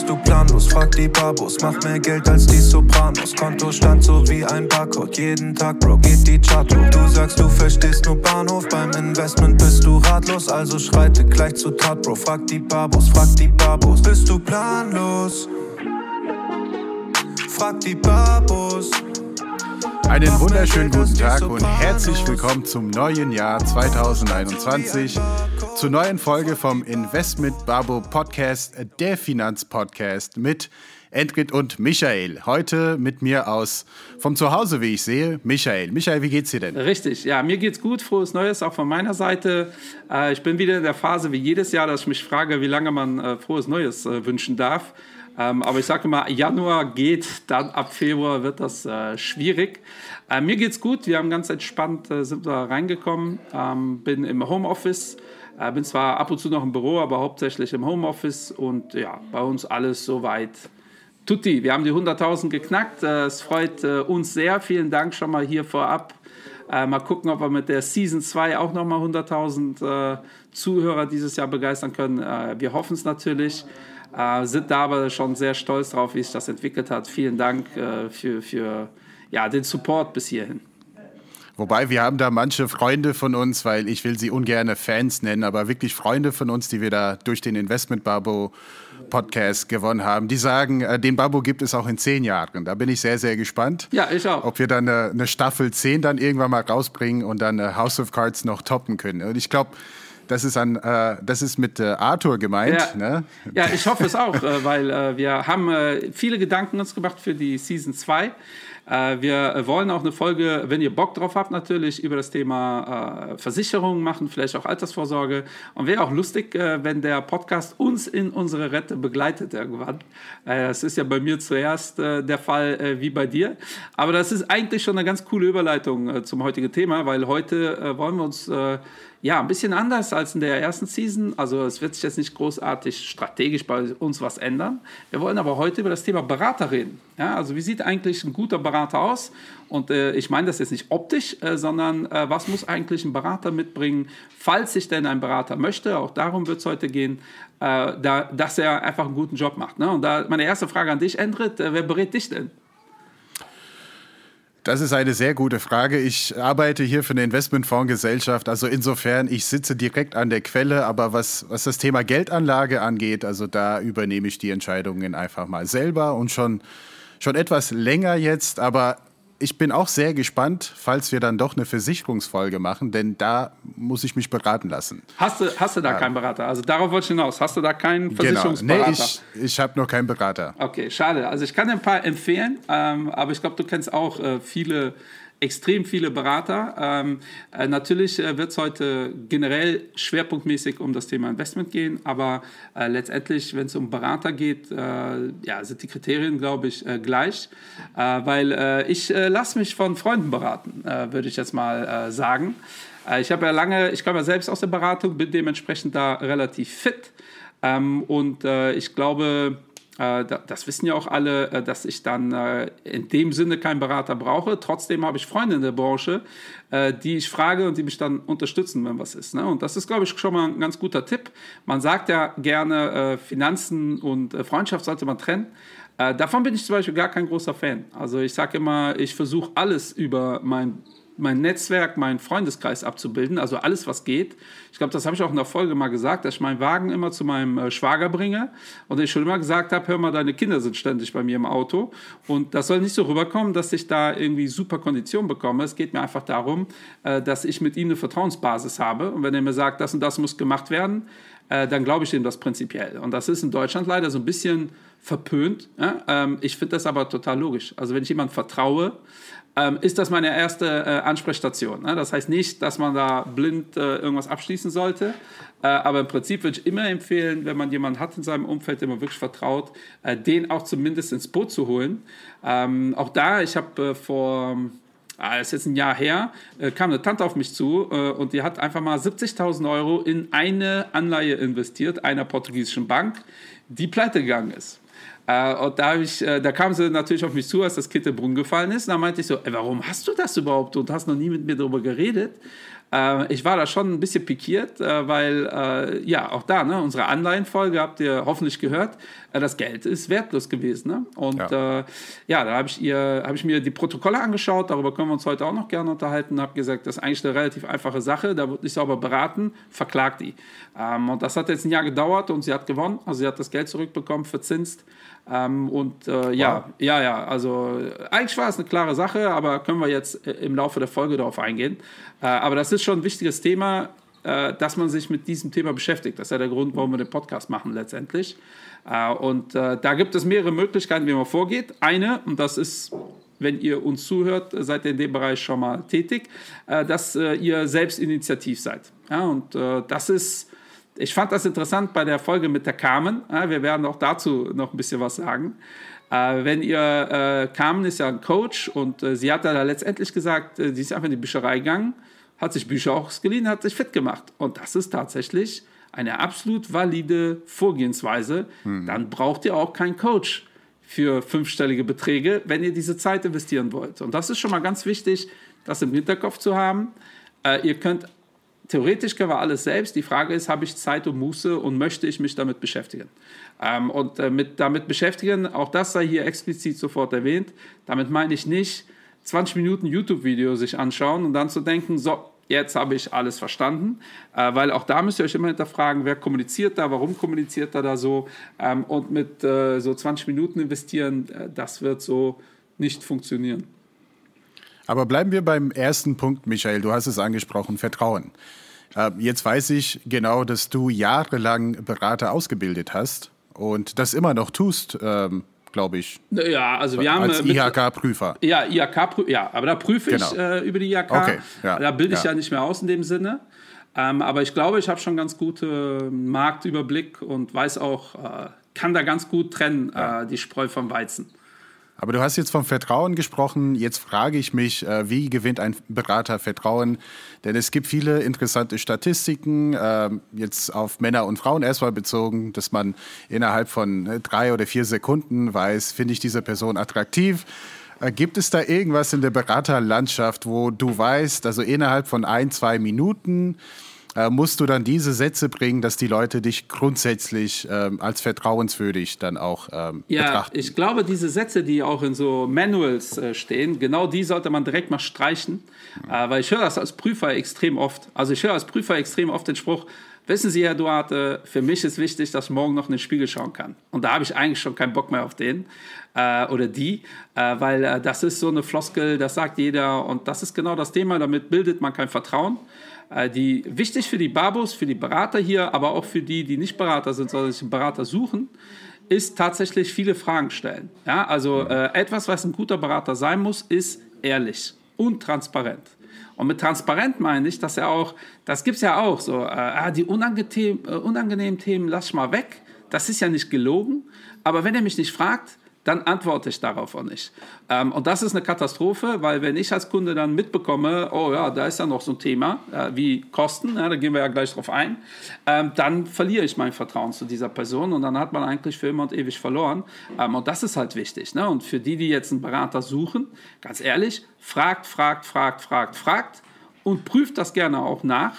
bist du planlos. Frag die Babos, mach mehr Geld als die Sopranos. Konto stand so wie ein Barcode. Jeden Tag, Bro, geht die Chart hoch. Du sagst, du verstehst nur Bahnhof. Beim Investment bist du ratlos, also schreite gleich zu Tat, Bro. Frag die Babos, frag die Babos. Bist du planlos? Frag die Babos. Einen wunderschönen guten Tag und herzlich willkommen zum neuen Jahr 2021, zur neuen Folge vom Investment Babo Podcast, der Finanzpodcast mit Endrit und Michael. Heute mit mir aus vom Zuhause, wie ich sehe, Michael. Michael, wie geht's dir denn? Richtig, ja, mir geht's gut. Frohes Neues auch von meiner Seite. Äh, ich bin wieder in der Phase wie jedes Jahr, dass ich mich frage, wie lange man äh, frohes Neues äh, wünschen darf. Ähm, aber ich sage mal, Januar geht, dann ab Februar wird das schwierig. Mir geht's gut, wir haben ganz entspannt, sind da reingekommen, ähm, bin im Homeoffice, äh, bin zwar ab und zu noch im Büro, aber hauptsächlich im Homeoffice und ja, bei uns alles soweit. Tutti, wir haben die 100.000 geknackt, äh, es freut äh, uns sehr, vielen Dank schon mal hier vorab. mal gucken, ob wir mit der Season 2 auch nochmal 100.000 Zuhörer dieses Jahr begeistern können. wir hoffen es natürlich. Äh, sind da aber schon sehr stolz drauf, wie sich das entwickelt hat. Vielen Dank äh, für, für ja, den Support bis hierhin. Wobei wir haben da manche Freunde von uns, weil ich will sie ungern Fans nennen, aber wirklich Freunde von uns, die wir da durch den Investment Babo Podcast gewonnen haben, die sagen, äh, den Babo gibt es auch in zehn Jahren. Da bin ich sehr, sehr gespannt. Ja, ich auch. Ob wir dann eine, eine Staffel 10 dann irgendwann mal rausbringen und dann äh, House of Cards noch toppen können. Und ich glaube, das ist, an, äh, das ist mit äh, Arthur gemeint. Ja. Ne? ja, ich hoffe es auch, äh, weil äh, wir haben viele Gedanken uns gemacht für die Season 2. Äh, wir wollen auch eine Folge, wenn ihr Bock drauf habt, natürlich über das Thema Versicherungen machen, vielleicht auch Altersvorsorge. Und wäre auch lustig, wenn der Podcast uns in unsere Rette begleitet irgendwann. Das ist ja bei mir zuerst der Fall wie bei dir. Aber das ist eigentlich schon eine ganz coole Überleitung zum heutigen Thema, weil heute wollen wir uns ja, ein bisschen anders als in der ersten Season. Also es wird sich jetzt nicht großartig strategisch bei uns was ändern. Wir wollen aber heute über das Thema Berater reden. Ja, also wie sieht eigentlich ein guter Berater aus? Und äh, ich meine das jetzt nicht optisch, äh, sondern äh, was muss eigentlich ein Berater mitbringen, falls sich denn ein Berater möchte, auch darum wird es heute gehen, äh, da, dass er einfach einen guten Job macht. Ne? Und da meine erste Frage an dich, Endrit, äh, wer berät dich denn? Das ist eine sehr gute Frage. Ich arbeite hier für eine Investmentfondsgesellschaft. Also insofern, ich sitze direkt an der Quelle. Aber was, was das Thema Geldanlage angeht, also da übernehme ich die Entscheidungen einfach mal selber und schon, schon etwas länger jetzt. Aber ich bin auch sehr gespannt, falls wir dann doch eine Versicherungsfolge machen, denn da muss ich mich beraten lassen. Hast du, hast du da ja. keinen Berater? Also darauf wollte ich hinaus. Hast du da keinen Versicherungsberater? Genau. Nee, ich, ich habe noch keinen Berater. Okay, schade. Also ich kann dir ein paar empfehlen, ähm, aber ich glaube, du kennst auch äh, viele extrem viele Berater. Ähm, äh, natürlich äh, wird es heute generell schwerpunktmäßig um das Thema Investment gehen, aber äh, letztendlich, wenn es um Berater geht, äh, ja, sind die Kriterien, glaube ich, äh, gleich, äh, weil ich lasse mich von Freunden beraten, würde ich jetzt mal sagen. ich habe ja lange, ich komme ja selbst aus der Beratung, bin dementsprechend da relativ fit ähm, und ich glaube, das wissen ja auch alle, äh, dass ich dann äh, in dem Sinne keinen Berater brauche. Trotzdem habe ich Freunde in der Branche, die ich frage und die mich dann unterstützen, wenn was ist. Ne? Und das ist, glaube ich, schon mal ein ganz guter Tipp. Man sagt ja gerne, Finanzen und Freundschaft sollte man trennen. Davon bin ich zum Beispiel gar kein großer Fan. Also ich sage immer, ich versuche alles über mein mein Netzwerk, meinen Freundeskreis abzubilden, also alles, was geht. Ich glaube, das habe ich auch in der Folge mal gesagt, dass ich meinen Wagen immer zu meinem äh, Schwager bringe und ich schon immer gesagt habe, hör mal, deine Kinder sind ständig bei mir im Auto und das soll nicht so rüberkommen, dass ich da irgendwie super Konditionen bekomme. Es geht mir einfach darum, äh, dass ich mit ihm eine Vertrauensbasis habe und wenn er mir sagt, das und das muss gemacht werden, äh, dann glaube ich ihm das prinzipiell. Und das ist in Deutschland leider so ein bisschen verpönt. Ähm, ich finde das aber total logisch. Also wenn ich jemandem vertraue, ähm, ist das meine erste äh, Ansprechstation. Ne? Das heißt nicht, dass man da blind äh, irgendwas abschließen sollte, äh, aber im Prinzip würde ich immer empfehlen, wenn man jemanden hat in seinem Umfeld, dem man wirklich vertraut, äh, den auch zumindest ins Boot zu holen. Ähm, auch da, ich habe äh, vor ah, das ist jetzt ein Jahr her, äh, kam eine Tante auf mich zu äh, und die hat einfach mal 70.000 Euro in eine Anleihe investiert, einer portugiesischen Bank, die pleite gegangen ist. Äh, und da, ich, äh, da kam sie natürlich auf mich zu, als das Kind im Brunnen gefallen ist. Und da meinte ich so, ey, warum hast du das überhaupt? Und hast noch nie mit mir darüber geredet. Äh, ich war da schon ein bisschen pikiert, äh, weil, äh, ja, auch da, ne, unsere Anleihenfolge habt ihr hoffentlich gehört, äh, das Geld ist wertlos gewesen. Ne? Und ja, äh, ja da habe ich, hab ich mir die Protokolle angeschaut, darüber können wir uns heute auch noch gerne unterhalten, habe gesagt, das ist eigentlich eine relativ einfache Sache, da wird nicht sauber beraten, verklagt die. Ähm, und das hat jetzt ein Jahr gedauert und sie hat gewonnen, also sie hat das Geld zurückbekommen, verzinst. Ähm, und äh, ja, wow. ja, ja, also eigentlich war es eine klare Sache, aber können wir jetzt äh, im Laufe der Folge darauf eingehen. Äh, aber das ist schon ein wichtiges Thema, äh, dass man sich mit diesem Thema beschäftigt. Das ist ja der Grund, warum wir den Podcast machen letztendlich. Äh, und äh, da gibt es mehrere Möglichkeiten, wie man vorgeht. Eine, und das ist wenn ihr uns zuhört, seid ihr in dem Bereich schon mal tätig, dass ihr selbst initiativ seid. Ja, und das ist ich fand das interessant bei der Folge mit der Carmen. wir werden auch dazu noch ein bisschen was sagen. Äh, wenn ihr, äh, Carmen ist ja ein Coach und äh, sie hat da letztendlich gesagt, sie ist einfach in die Bücherei gegangen, hat sich Bücher ausgeliehen, hat sich fit gemacht. Und das ist tatsächlich eine absolut valide Vorgehensweise. Mhm. Dann braucht ihr auch keinen Coach für fünfstellige Beträge, wenn ihr diese Zeit investieren wollt. Und das ist schon mal ganz wichtig, das im Hinterkopf zu haben. ihr könnt theoretisch können wir alles selbst. Die Frage ist, habe ich Zeit und Muße und möchte ich mich damit beschäftigen? Ähm, und äh, mit, damit beschäftigen, auch das sei hier explizit sofort erwähnt. Damit meine ich nicht 20 Minuten YouTube-Video sich anschauen und dann zu denken, so, jetzt habe ich alles verstanden, äh, weil auch da müsst ihr euch immer hinterfragen, wer kommuniziert da, warum kommuniziert er da so ähm, und mit äh, so 20 Minuten investieren, äh, das wird so nicht funktionieren. Aber bleiben wir beim ersten Punkt, Michael. Du hast es angesprochen, Vertrauen. Äh, jetzt weiß ich genau, dass du jahrelang Berater ausgebildet hast und das immer noch tust. Ähm, glaube ich. Ja, also wir haben als äh, IHK-Prüfer. Ja, IHK, ja, aber da prüfe ich genau. äh, über die IHK. Okay, ja, da bilde ich ja. ja. nicht mehr aus in dem Sinne. Ähm, aber ich glaube, ich habe schon ganz guten Marktüberblick und weiß auch, äh, kann da ganz gut trennen, ja. äh, die Spreu vom Weizen. Aber du hast jetzt vom Vertrauen gesprochen. Jetzt frage ich mich, äh, wie gewinnt ein Berater Vertrauen? Denn es gibt viele interessante Statistiken, ähm, jetzt auf Männer und Frauen erstmal bezogen, dass man innerhalb von äh, drei oder vier Sekunden weiß, finde ich diese Person attraktiv. Äh, gibt es da irgendwas in der Beraterlandschaft, wo du weißt, also innerhalb von ein, zwei Minuten, äh, musst du dann diese Sätze bringen, dass die Leute dich grundsätzlich ähm, als vertrauenswürdig dann auch ähm, ja, betrachten. Ich glaube, diese Sätze, die auch in so Manuals äh, stehen, genau die sollte man direkt mal streichen, mhm. äh, weil ich höre das als Prüfer extrem oft. Also ich höre als Prüfer extrem oft den Spruch, Wissen Sie, Herr Duarte, für mich ist wichtig, dass ich morgen noch in den Spiegel schauen kann. Und da habe ich eigentlich schon keinen Bock mehr auf den äh, oder die, äh, weil äh, das ist so eine Floskel, das sagt jeder und das ist genau das Thema, damit bildet man kein Vertrauen. Äh, die wichtig für die Babos, für die Berater hier, aber auch für die, die nicht Berater sind, sondern sich einen Berater suchen, ist tatsächlich viele Fragen stellen. Ja, also äh, etwas, was ein guter Berater sein muss, ist ehrlich und transparent. Und mit transparent meine ich, dass er auch, das gibt es ja auch so, äh, ah, die unangenehm, äh, unangenehmen Themen lass ich mal weg. Das ist ja nicht gelogen. Aber wenn er mich nicht fragt, dann antworte ich darauf auch nicht. Ähm, und das ist eine Katastrophe, weil wenn ich als Kunde dann mitbekomme, oh ja, da ist ja noch so ein Thema äh, wie Kosten, ja, da gehen wir ja gleich drauf ein, ähm, dann verliere ich mein Vertrauen zu dieser Person und dann hat man eigentlich für immer und ewig verloren. Ähm, und das ist halt wichtig. Ne? Und für die, die jetzt einen Berater suchen, ganz ehrlich, fragt, fragt, fragt, fragt, fragt und prüft das gerne auch nach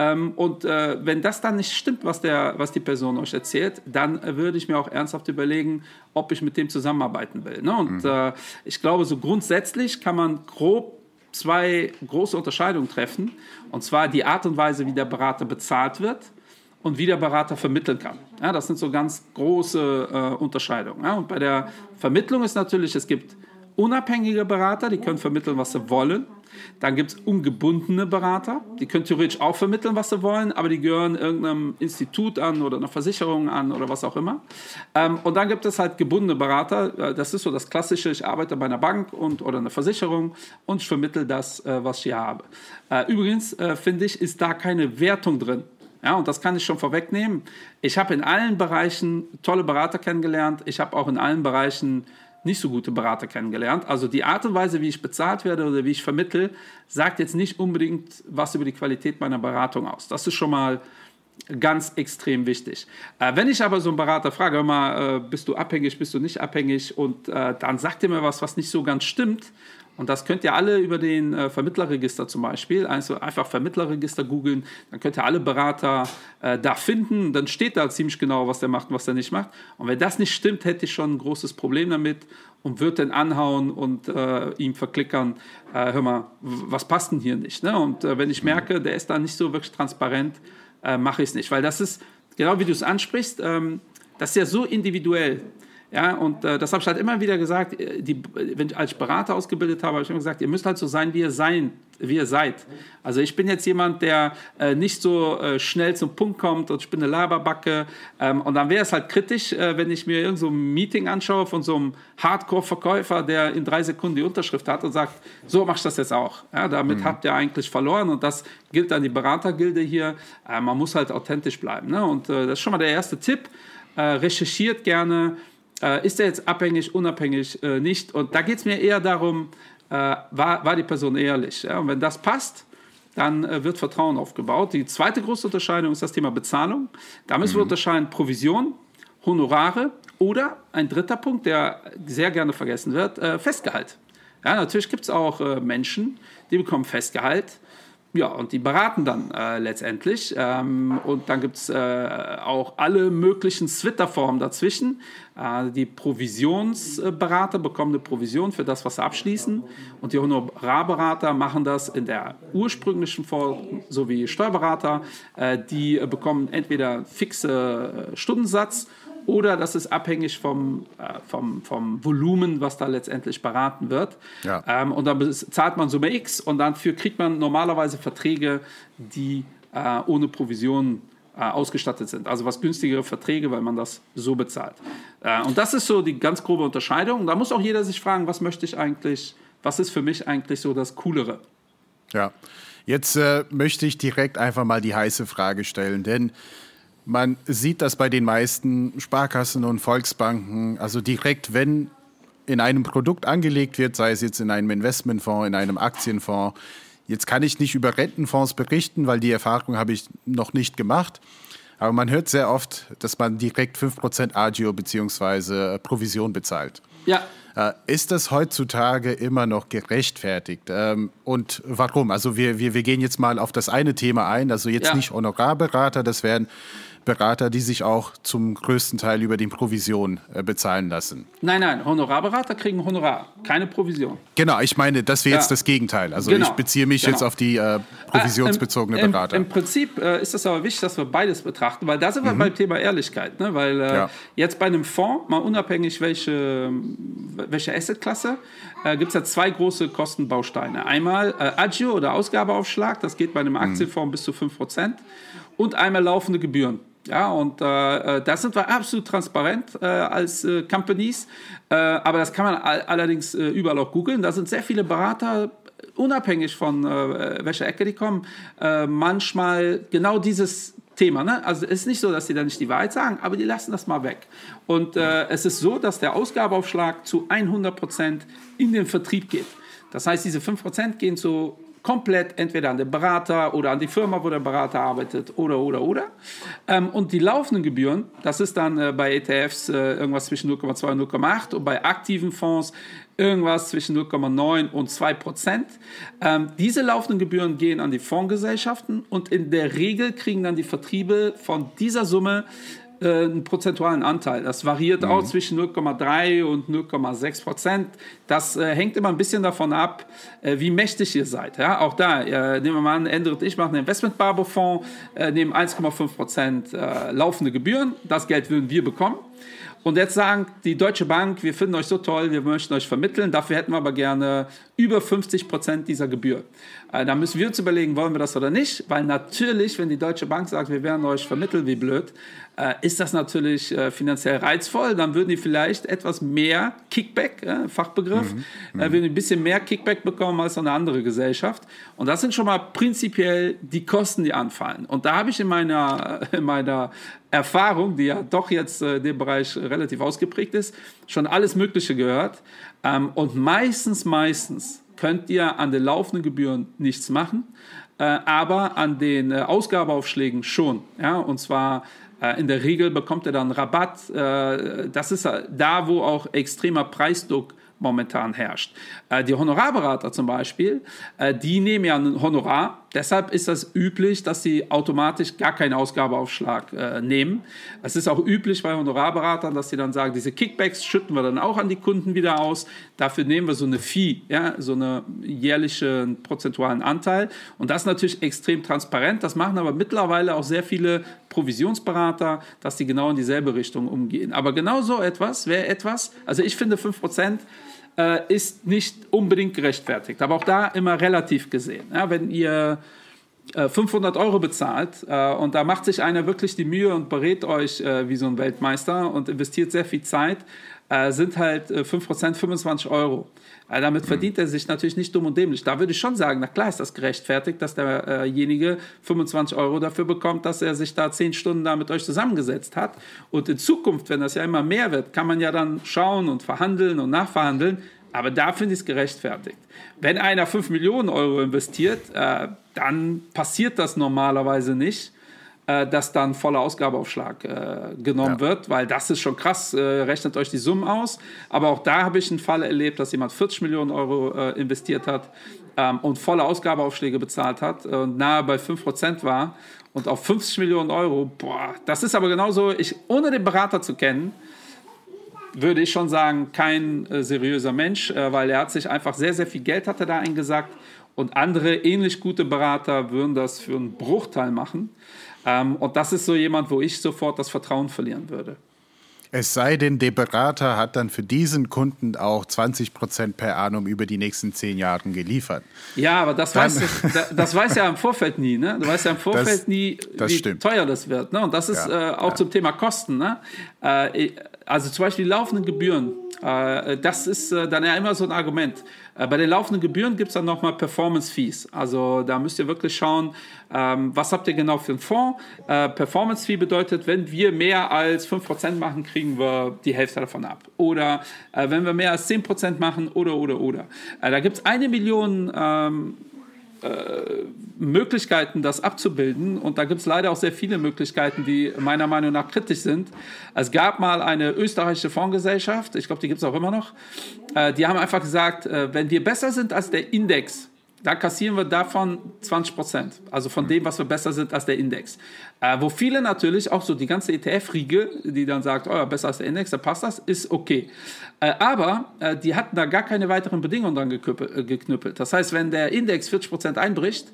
ähm, und äh, wenn das dann nicht stimmt, was, der, was die Person euch erzählt, dann äh, würde ich mir auch ernsthaft überlegen, ob ich mit dem zusammenarbeiten will. Ne? Und mhm. äh, ich glaube, so grundsätzlich kann man grob zwei große Unterscheidungen treffen. Und zwar die Art und Weise, wie der Berater bezahlt wird und wie der Berater vermitteln kann. Ja, das sind so ganz große äh, Unterscheidungen. Ja? Und bei der Vermittlung ist natürlich, es gibt unabhängige Berater, die können vermitteln, was sie wollen. Dann gibt es ungebundene Berater, die können theoretisch auch vermitteln, was sie wollen, aber die gehören irgendeinem Institut an oder einer Versicherung an oder was auch immer. Ähm, und dann gibt es halt gebundene Berater, äh, das ist so das Klassische, ich arbeite bei einer Bank und, oder einer Versicherung und ich vermittle das, äh, was ich hier habe. Äh, übrigens, finde ich, ist da keine Wertung drin. Ja, und das kann ich schon vorwegnehmen. Ich habe in allen Bereichen tolle Berater kennengelernt. Ich habe auch in allen Bereichen nicht so gute Berater kennengelernt. Also die Art und Weise, wie ich bezahlt werde oder wie ich vermittle, sagt jetzt nicht unbedingt was über die Qualität meiner Beratung aus. Das ist schon mal ganz extrem wichtig. Äh, wenn ich aber so einen Berater frage, hör mal, äh, bist du abhängig, bist du nicht abhängig und äh, dann sagt er mir was, was nicht so ganz stimmt Und das könnt ihr alle über den äh, Vermittlerregister zum Beispiel, also einfach Vermittlerregister googeln, dann könnt ihr alle Berater äh, da finden, dann steht da ziemlich genau, was der macht und was der nicht macht. Und wenn das nicht stimmt, hätte ich schon ein großes Problem damit und würde den anhauen und äh, ihm verklickern, äh, hör mal, was passt denn hier nicht? Ne? Und äh, wenn ich merke, der ist da nicht so wirklich transparent, äh, mache ich es nicht. Weil das ist, genau wie du es ansprichst, ähm, das ist ja so individuell. Ja, und äh, das habe ich halt immer wieder gesagt, äh, die, wenn ich als Berater ausgebildet habe, habe ich immer gesagt, ihr müsst halt so sein, wie ihr sein, wie ihr seid. Also ich bin jetzt jemand, der äh, nicht so äh, schnell zum Punkt kommt und ich bin eine Laberbacke. Ähm, und dann wäre es halt kritisch, äh, wenn ich mir irgendein so ein Meeting anschaue von so einem Hardcore-Verkäufer, der in drei Sekunden die Unterschrift hat und sagt, so machst du das jetzt auch. Ja, damit mhm. habt ihr eigentlich verloren und das gilt an die Beratergilde hier. Äh, man muss halt authentisch bleiben. Ne? Und das ist schon mal der erste Tipp. recherchiert gerne, äh, ist er jetzt abhängig, unabhängig, äh, nicht? Und da geht es mir eher darum, äh, war, war die Person ehrlich? Ja? Und wenn das passt, dann äh, wird Vertrauen aufgebaut. Die zweite große Unterscheidung ist das Thema Bezahlung. Da müssen mhm. wir unterscheiden Provision, Honorare oder ein dritter Punkt, der sehr gerne vergessen wird, äh, Festgehalt. Ja, natürlich gibt es auch äh, Menschen, die bekommen Festgehalt ja, und die beraten dann äh, letztendlich. Ähm, und dann gibt es äh, auch alle möglichen Twitter-Formen dazwischen. Äh, die Provisionsberater bekommen eine Provision für das, was sie abschließen. Und die Honorarberater machen das in der ursprünglichen Form, so wie Steuerberater. Äh, die bekommen entweder fixe äh, Stundensatz oder das ist abhängig vom, äh, vom, vom Volumen, was da letztendlich beraten wird. Ja. Ähm, und dann zahlt man Summe X und dafür kriegt man normalerweise Verträge, die äh, ohne Provision äh, ausgestattet sind. Also was günstigere Verträge, weil man das so bezahlt. Äh, und das ist so die ganz grobe Unterscheidung. Da muss auch jeder sich fragen, was möchte ich eigentlich, was ist für mich eigentlich so das Coolere? Ja, jetzt äh, möchte ich direkt einfach mal die heiße Frage stellen, denn man sieht das bei den meisten Sparkassen und Volksbanken, also direkt, wenn in einem Produkt angelegt wird, sei es jetzt in einem Investmentfonds, in einem Aktienfonds. Jetzt kann ich nicht über Rentenfonds berichten, weil die Erfahrung habe ich noch nicht gemacht. Aber man hört sehr oft, dass man direkt 5% Agio bzw. Provision bezahlt. Ja. Äh, ist das heutzutage immer noch gerechtfertigt? Ähm, und warum? Also wir, wir, wir gehen jetzt mal auf das eine Thema ein, also jetzt ja. nicht Honorarberater, das wären Berater, die sich auch zum größten Teil über die Provision äh, bezahlen lassen. Nein, nein, Honorarberater kriegen Honorar, keine Provision. Genau, ich meine, das wäre ja. jetzt das Gegenteil. Also genau. ich beziehe mich genau. jetzt auf die äh, provisionsbezogene äh, im, Berater. Im, Im, Prinzip äh, ist das aber wichtig, dass wir beides betrachten, weil da sind wir mhm. beim Thema Ehrlichkeit. Ne? Weil äh, ja. jetzt bei einem Fonds, mal unabhängig welche, welche Assetklasse, äh, gibt es ja zwei große Kostenbausteine. Einmal Agio oder Ausgabeaufschlag, das geht bei einem mhm. Aktienfonds mhm. bis zu 5%. Und einmal laufende Gebühren. Ja, und äh, äh, da sind wir absolut transparent äh, als äh, Companies. Äh, aber das kann man all allerdings äh, überall auch googeln. Da sind sehr viele Berater, unabhängig von welcher Ecke die kommen, manchmal genau dieses Thema. Ne? Also es ist nicht so, dass sie da nicht die Wahrheit sagen, aber die lassen das mal weg. Und es ist so, dass der Ausgabeaufschlag zu 100 Prozent in den Vertrieb geht. Das heißt, diese 5 Prozent gehen zu komplett entweder an den Berater oder an die Firma, wo der Berater arbeitet oder, oder, oder. Ähm, und die laufenden Gebühren, das ist dann äh, bei ETFs äh, irgendwas zwischen 0,2 und 0,8 und bei aktiven Fonds irgendwas zwischen 0,9 und 2 Prozent. Ähm, diese laufenden Gebühren gehen an die Fondsgesellschaften und in der Regel kriegen dann die Vertriebe von dieser Summe äh, einen prozentualen Anteil. Das variiert mhm. auch zwischen 0,3 und 0,6 Prozent. Das äh, hängt immer ein bisschen davon ab, äh, wie mächtig ihr seid. Ja? Auch da, äh, nehmen wir mal an, und ich machen einen Investment-Barbo-Fonds, äh, nehmen 1,5 Prozent laufende Gebühren. Das Geld würden wir bekommen. Und jetzt sagen die Deutsche Bank, wir finden euch so toll, wir möchten euch vermitteln, dafür hätten wir aber gerne über 50 Prozent dieser Gebühr. Äh, da müssen wir uns überlegen, wollen wir das oder nicht, weil natürlich, wenn die Deutsche Bank sagt, wir werden euch vermitteln, wie blöd, ist das natürlich äh, finanziell reizvoll. Dann würden die vielleicht etwas mehr Kickback, äh, Fachbegriff, mhm. mhm. würden ein bisschen mehr Kickback bekommen als eine andere Gesellschaft. Und das sind schon mal prinzipiell die Kosten, die anfallen. Und da habe ich in meiner, in meiner Erfahrung, die ja doch jetzt in dem Bereich relativ ausgeprägt ist, schon alles Mögliche gehört. Ähm, und meistens, meistens könnt ihr an den laufenden Gebühren nichts machen, aber an den Ausgabeaufschlägen schon. Ja? Und zwar äh, in der Regel bekommt er dann Rabatt. Äh, das ist da, wo auch extremer Preisdruck momentan herrscht. Äh, die Honorarberater zum Beispiel, äh, die nehmen ja ein Honorar. Deshalb ist das üblich, dass sie automatisch gar keinen Ausgabeaufschlag äh, nehmen. Es ist auch üblich bei Honorarberatern, dass sie dann sagen, diese Kickbacks schütten wir dann auch an die Kunden wieder aus. Dafür nehmen wir so eine Fee, ja, so einen jährlichen prozentualen Anteil. Und das ist natürlich extrem transparent. Das machen aber mittlerweile auch sehr viele Provisionsberater, dass die genau in dieselbe Richtung umgehen. Aber genau so etwas wäre etwas, also ich finde 5% äh, ist nicht unbedingt gerechtfertigt, aber auch da immer relativ gesehen. Ja, wenn ihr 500 äh, Euro bezahlt äh, und da macht sich einer wirklich die Mühe und berät euch äh, wie so ein Weltmeister und investiert sehr viel Zeit, sind halt 5% 25 Euro. Also damit verdient er sich natürlich nicht dumm und dämlich. Da würde ich schon sagen, na klar ist das gerechtfertigt, dass derjenige 25 Euro dafür bekommt, dass er sich da 10 Stunden da mit euch zusammengesetzt hat. Und in Zukunft, wenn das ja immer mehr wird, kann man ja dann schauen und verhandeln und nachverhandeln. Aber da finde ich es gerechtfertigt. Wenn einer 5 Millionen Euro investiert, äh, dann passiert das normalerweise nicht äh, dass dann voller Ausgabeaufschlag äh, genommen ja. wird, weil das ist schon krass, äh, rechnet euch die Summen aus. Aber auch da habe ich einen Fall erlebt, dass jemand 40 Millionen Euro äh, investiert hat ähm, und volle Ausgabeaufschläge bezahlt hat und nahe bei 5% war und auf 50 Millionen Euro, boah, das ist aber genauso, ich, ohne den Berater zu kennen, würde ich schon sagen, kein äh, seriöser Mensch, äh, weil er hat sich einfach sehr, sehr viel Geld hatte da eingesagt und andere ähnlich gute Berater würden das für einen Bruchteil machen. Ähm, und das ist so jemand, wo ich sofort das Vertrauen verlieren würde. Es sei denn, der Berater hat dann für diesen Kunden auch 20 Prozent per annum über die nächsten zehn Jahre geliefert. Ja, aber das, weiß, das, das weiß ja im Vorfeld nie. Ne? Du weißt ja im Vorfeld das, nie, wie stimmt. teuer das wird. Ne? Und das ist ja, äh, auch ja. zum Thema Kosten. Ne? Äh, also zum Beispiel die laufenden Gebühren. Äh, das ist äh, dann ja immer so ein Argument. Äh, bei den laufenden Gebühren gibt es dann nochmal Performance Fees. Also da müsst ihr wirklich schauen, ähm, was habt ihr genau für einen Fonds. Performance Fee bedeutet, wenn wir mehr als 5% machen, kriegen wir die Hälfte davon ab. Oder wenn wir mehr als 10% machen, oder, oder, oder. da gibt es eine Million ähm, äh, Möglichkeiten, das abzubilden. Und da gibt es leider auch sehr viele Möglichkeiten, die meiner Meinung nach kritisch sind. Es gab mal eine österreichische Fondsgesellschaft, ich glaube, die gibt es auch immer noch. Äh, die haben einfach gesagt, äh, wenn wir besser sind als der Index, da kassieren wir davon 20 Prozent. Also von dem, was wir besser sind als der Index. Äh, wo viele natürlich, auch so die ganze ETF-Riege, die dann sagt, oh, besser als der Index, da passt das, ist okay. Äh, aber äh, die hatten da gar keine weiteren Bedingungen dran äh, geknüppelt. Das heißt, wenn der Index 40 Prozent einbricht,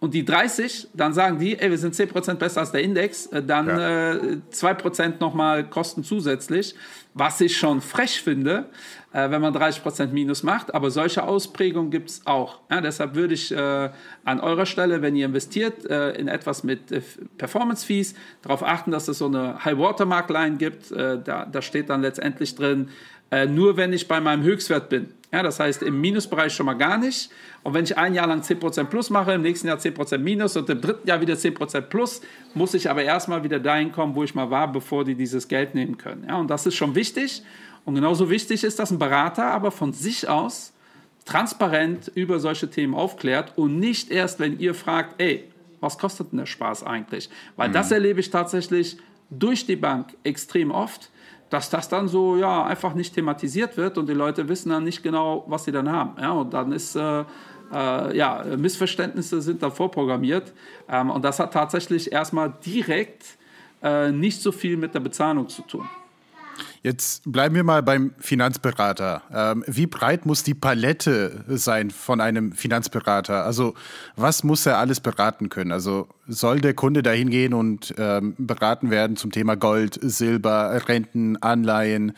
und die 30, dann sagen die, ey, wir sind 10% besser als der Index, äh, dann ja. äh, 2% nochmal Kosten zusätzlich, was ich schon frech finde, äh, wenn man 30% Minus macht, aber solche Ausprägungen gibt es auch. Ja, deshalb würde ich äh, an eurer Stelle, wenn ihr investiert äh, in etwas mit äh, Performance Fees, darauf achten, dass es so eine High Watermark Line gibt. da, da steht dann letztendlich drin, nur wenn ich bei meinem Höchstwert bin. Ja, das heißt im Minusbereich schon mal gar nicht. Und wenn ich ein Jahr lang 10% plus mache, im nächsten Jahr 10% minus und im dritten Jahr wieder 10% plus, muss ich aber erstmal wieder dahin kommen, wo ich mal war, bevor die dieses Geld nehmen können. Ja, und das ist schon wichtig. Und genauso wichtig ist, dass ein Berater aber von sich aus transparent über solche Themen aufklärt und nicht erst, wenn ihr fragt, ey, was kostet denn der Spaß eigentlich? Weil mhm. das erlebe ich tatsächlich durch die Bank extrem oft dass das dann so ja einfach nicht thematisiert wird und die Leute wissen dann nicht genau, was sie dann haben. Ja, und dann ist äh, äh, ja Missverständnisse sind da vorprogrammiert ähm, und das hat tatsächlich erstmal direkt äh, nicht so viel mit der Bezahlung zu tun. Jetzt bleiben wir mal beim Finanzberater. Ähm, wie breit muss die Palette sein von einem Finanzberater? Also was muss er alles beraten können? Also soll der Kunde dahin gehen und ähm, beraten werden zum Thema Gold, Silber, Renten, Anleihen?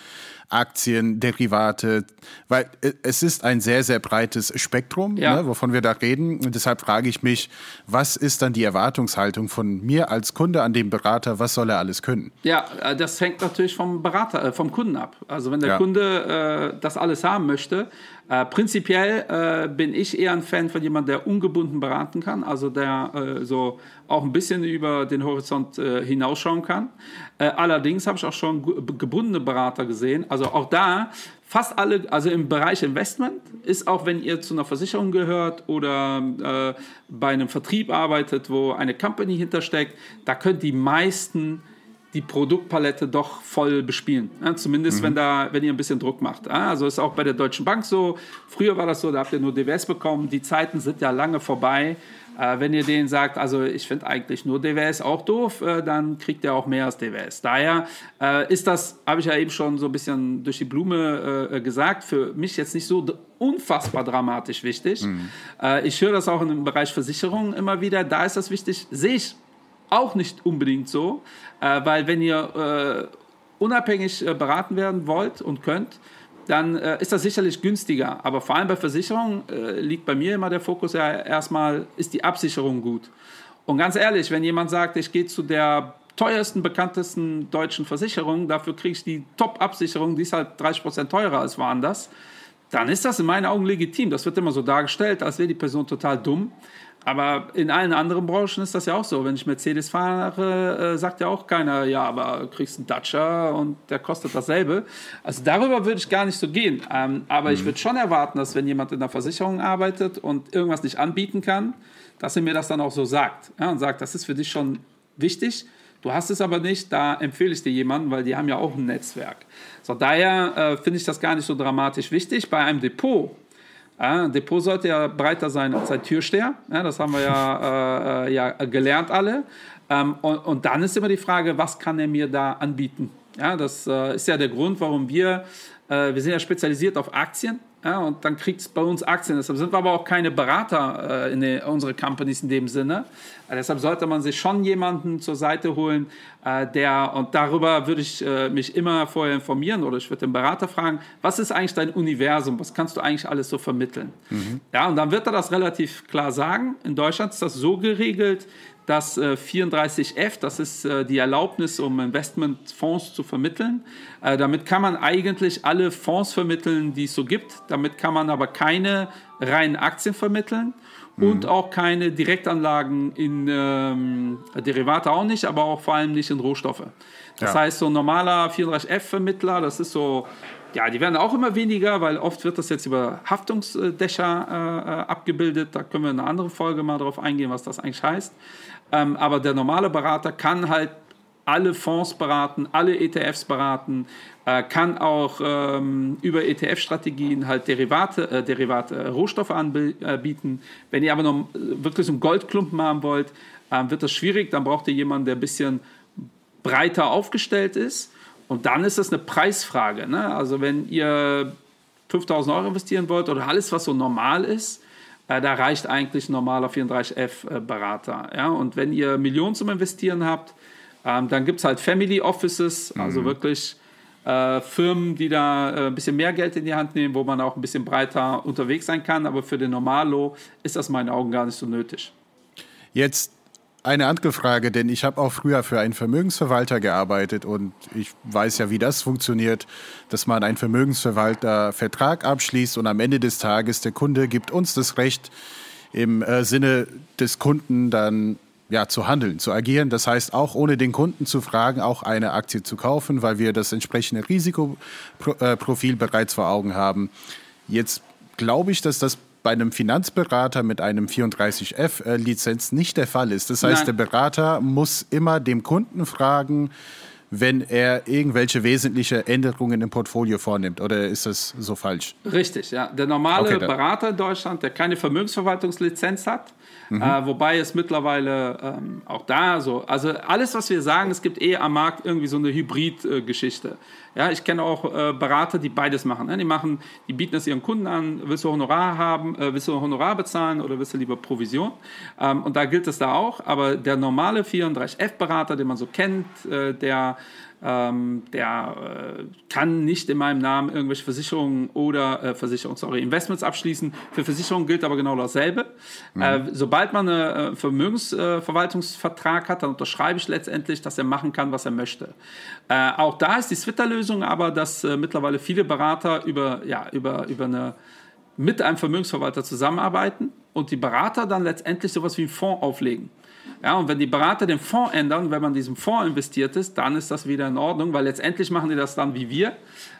Aktien, Derivate, weil äh, es ist ein sehr, sehr breites Spektrum, ja. ne, wovon wir da reden. Und deshalb frage ich mich, was ist dann die Erwartungshaltung von mir als Kunde an dem Berater? Was soll er alles können? Ja, äh, das hängt natürlich vom Berater, äh, vom Kunden ab. Also wenn der ja. Kunde äh, das alles haben möchte, äh, prinzipiell äh, bin ich eher ein Fan von jemandem, der ungebunden beraten kann, also der äh, so auch ein bisschen über den Horizont äh, hinausschauen kann. Äh, allerdings habe ich auch schon gebundene Berater gesehen. Also auch da fast alle, also im Bereich Investment ist auch, wenn ihr zu einer Versicherung gehört oder äh, bei einem Vertrieb arbeitet, wo eine Company hintersteckt, da können die meisten die Produktpalette doch voll bespielen. Ja, zumindest mhm. wenn, da, wenn ihr ein bisschen Druck macht. Ja, also ist auch bei der Deutschen Bank so. Früher war das so, da habt ihr nur DWS bekommen. Die Zeiten sind ja lange vorbei. Äh, wenn ihr denen sagt, also ich finde eigentlich nur DWS auch doof, äh, dann kriegt ihr auch mehr als DWS. Daher äh, ist das, habe ich ja eben schon so ein bisschen durch die Blume äh, gesagt, für mich jetzt nicht so unfassbar dramatisch wichtig. Mhm. Äh, ich höre das auch im Bereich Versicherungen immer wieder. Da ist das wichtig, sehe ich auch nicht unbedingt so, äh, weil wenn ihr äh, unabhängig äh, beraten werden wollt und könnt, dann äh, ist das sicherlich günstiger. Aber vor allem bei Versicherungen äh, liegt bei mir immer der Fokus ja erstmal, ist die Absicherung gut. Und ganz ehrlich, wenn jemand sagt, ich gehe zu der teuersten, bekanntesten deutschen Versicherung, dafür kriege ich die Top-Absicherung, die ist halt 30% teurer als woanders, dann ist das in meinen Augen legitim. Das wird immer so dargestellt, als wäre die Person total dumm. Aber in allen anderen Branchen ist das ja auch so. Wenn ich Mercedes fahre, äh, sagt ja auch keiner, ja, aber kriegst einen Dacia und der kostet dasselbe. Also darüber würde ich gar nicht so gehen. Ähm, aber mhm. ich würde schon erwarten, dass wenn jemand in der Versicherung arbeitet und irgendwas nicht anbieten kann, dass er mir das dann auch so sagt. Ja, und sagt, das ist für dich schon wichtig. Du hast es aber nicht, da empfehle ich dir jemanden, weil die haben ja auch ein Netzwerk. So, daher äh, finde ich das gar nicht so dramatisch wichtig. Bei einem Depot ja, ein Depot sollte ja breiter sein als ein Türsteher. Ja, das haben wir ja, äh, ja gelernt alle. Ähm, und, und, dann ist immer die Frage, was kann er mir da anbieten? Ja, das äh, ist ja der Grund, warum wir, äh, wir sind ja spezialisiert auf Aktien. Ja, und dann kriegt es bei uns Aktien. Deshalb sind wir aber auch keine Berater äh, in die, unsere Companies in dem Sinne. Äh, deshalb sollte man sich schon jemanden zur Seite holen, äh, der, und darüber würde ich äh, mich immer vorher informieren oder ich würde den Berater fragen, was ist eigentlich dein Universum? Was kannst du eigentlich alles so vermitteln? Mhm. Ja, und dann wird er das relativ klar sagen. In Deutschland ist das so geregelt, das 34F, äh, das ist äh, die Erlaubnis, um Investmentfonds zu vermitteln. Äh, damit kann man eigentlich alle Fonds vermitteln, die es so gibt. Damit kann man aber keine reinen Aktien vermitteln und mhm. auch keine Direktanlagen in ähm, Derivate auch nicht, aber auch vor allem nicht in Rohstoffe. Das ja. heißt, so ein normaler 34F-Vermittler, das ist so, ja, die werden auch immer weniger, weil oft wird das jetzt über Haftungsdächer äh, abgebildet. Da können wir in einer anderen Folge mal drauf eingehen, was das eigentlich heißt. Ähm, aber der normale Berater kann halt alle Fonds beraten, alle ETFs beraten, äh, kann auch ähm, über ETF-Strategien halt Derivate, äh, Derivate äh, Rohstoffe anbieten. Wenn ihr aber noch wirklich so einen Goldklumpen haben wollt, äh, wird das schwierig. Dann braucht ihr jemanden, der ein bisschen breiter aufgestellt ist. Und dann ist das eine Preisfrage. Ne? Also wenn ihr 5000 Euro investieren wollt oder alles, was so normal ist, äh, da reicht eigentlich ein normaler 34F-Berater. Ja? Und wenn ihr Millionen zum Investieren habt, ähm, dann gibt es halt Family Offices, also mhm. wirklich äh, Firmen, die da äh, ein bisschen mehr Geld in die Hand nehmen, wo man auch ein bisschen breiter unterwegs sein kann. Aber für den Normalo ist das in meinen Augen gar nicht so nötig. Jetzt eine andere Frage, denn ich habe auch früher für einen Vermögensverwalter gearbeitet und ich weiß ja, wie das funktioniert, dass man einen Vermögensverwalter-Vertrag abschließt und am Ende des Tages der Kunde gibt uns das Recht, im äh, Sinne des Kunden dann ja, zu handeln, zu agieren. Das heißt, auch ohne den Kunden zu fragen, auch eine Aktie zu kaufen, weil wir das entsprechende Risikoprofil bereits vor Augen haben. Jetzt glaube ich, dass das bei einem Finanzberater mit einem 34F-Lizenz nicht der Fall ist. Das heißt, Nein. der Berater muss immer dem Kunden fragen, wenn er irgendwelche wesentliche Änderungen im Portfolio vornimmt. Oder ist das so falsch? Richtig, ja. Der normale okay, Berater in Deutschland, der keine Vermögensverwaltungslizenz hat, Mhm. Äh, wobei es mittlerweile ähm, auch da so, also alles, was wir sagen, es gibt eh am Markt irgendwie so eine Hybrid-Geschichte. Ja, ich kenne auch äh, Berater, die beides machen. Ne? Die machen, die bieten es ihren Kunden an, willst du Honorar haben, äh, willst du Honorar bezahlen oder willst du lieber Provision? Ähm, und da gilt es da auch, aber der normale 34F-Berater, den man so kennt, äh, der ähm, der äh, kann nicht in meinem Namen irgendwelche Versicherungen oder äh, Versicherungen, sorry, Investments abschließen. Für Versicherungen gilt aber genau dasselbe. Mhm. Äh, sobald man einen äh, Vermögensverwaltungsvertrag hat, dann unterschreibe ich letztendlich, dass er machen kann, was er möchte. Äh, auch da ist die Twitter-Lösung aber, dass äh, mittlerweile viele Berater über, ja, über, über eine mit einem Vermögensverwalter zusammenarbeiten und die Berater dann letztendlich sowas wie einen Fonds auflegen. Ja, und wenn die Berater den Fonds ändern, wenn man in diesem Fonds investiert ist, dann ist das wieder in Ordnung, weil letztendlich machen die das dann wie wir.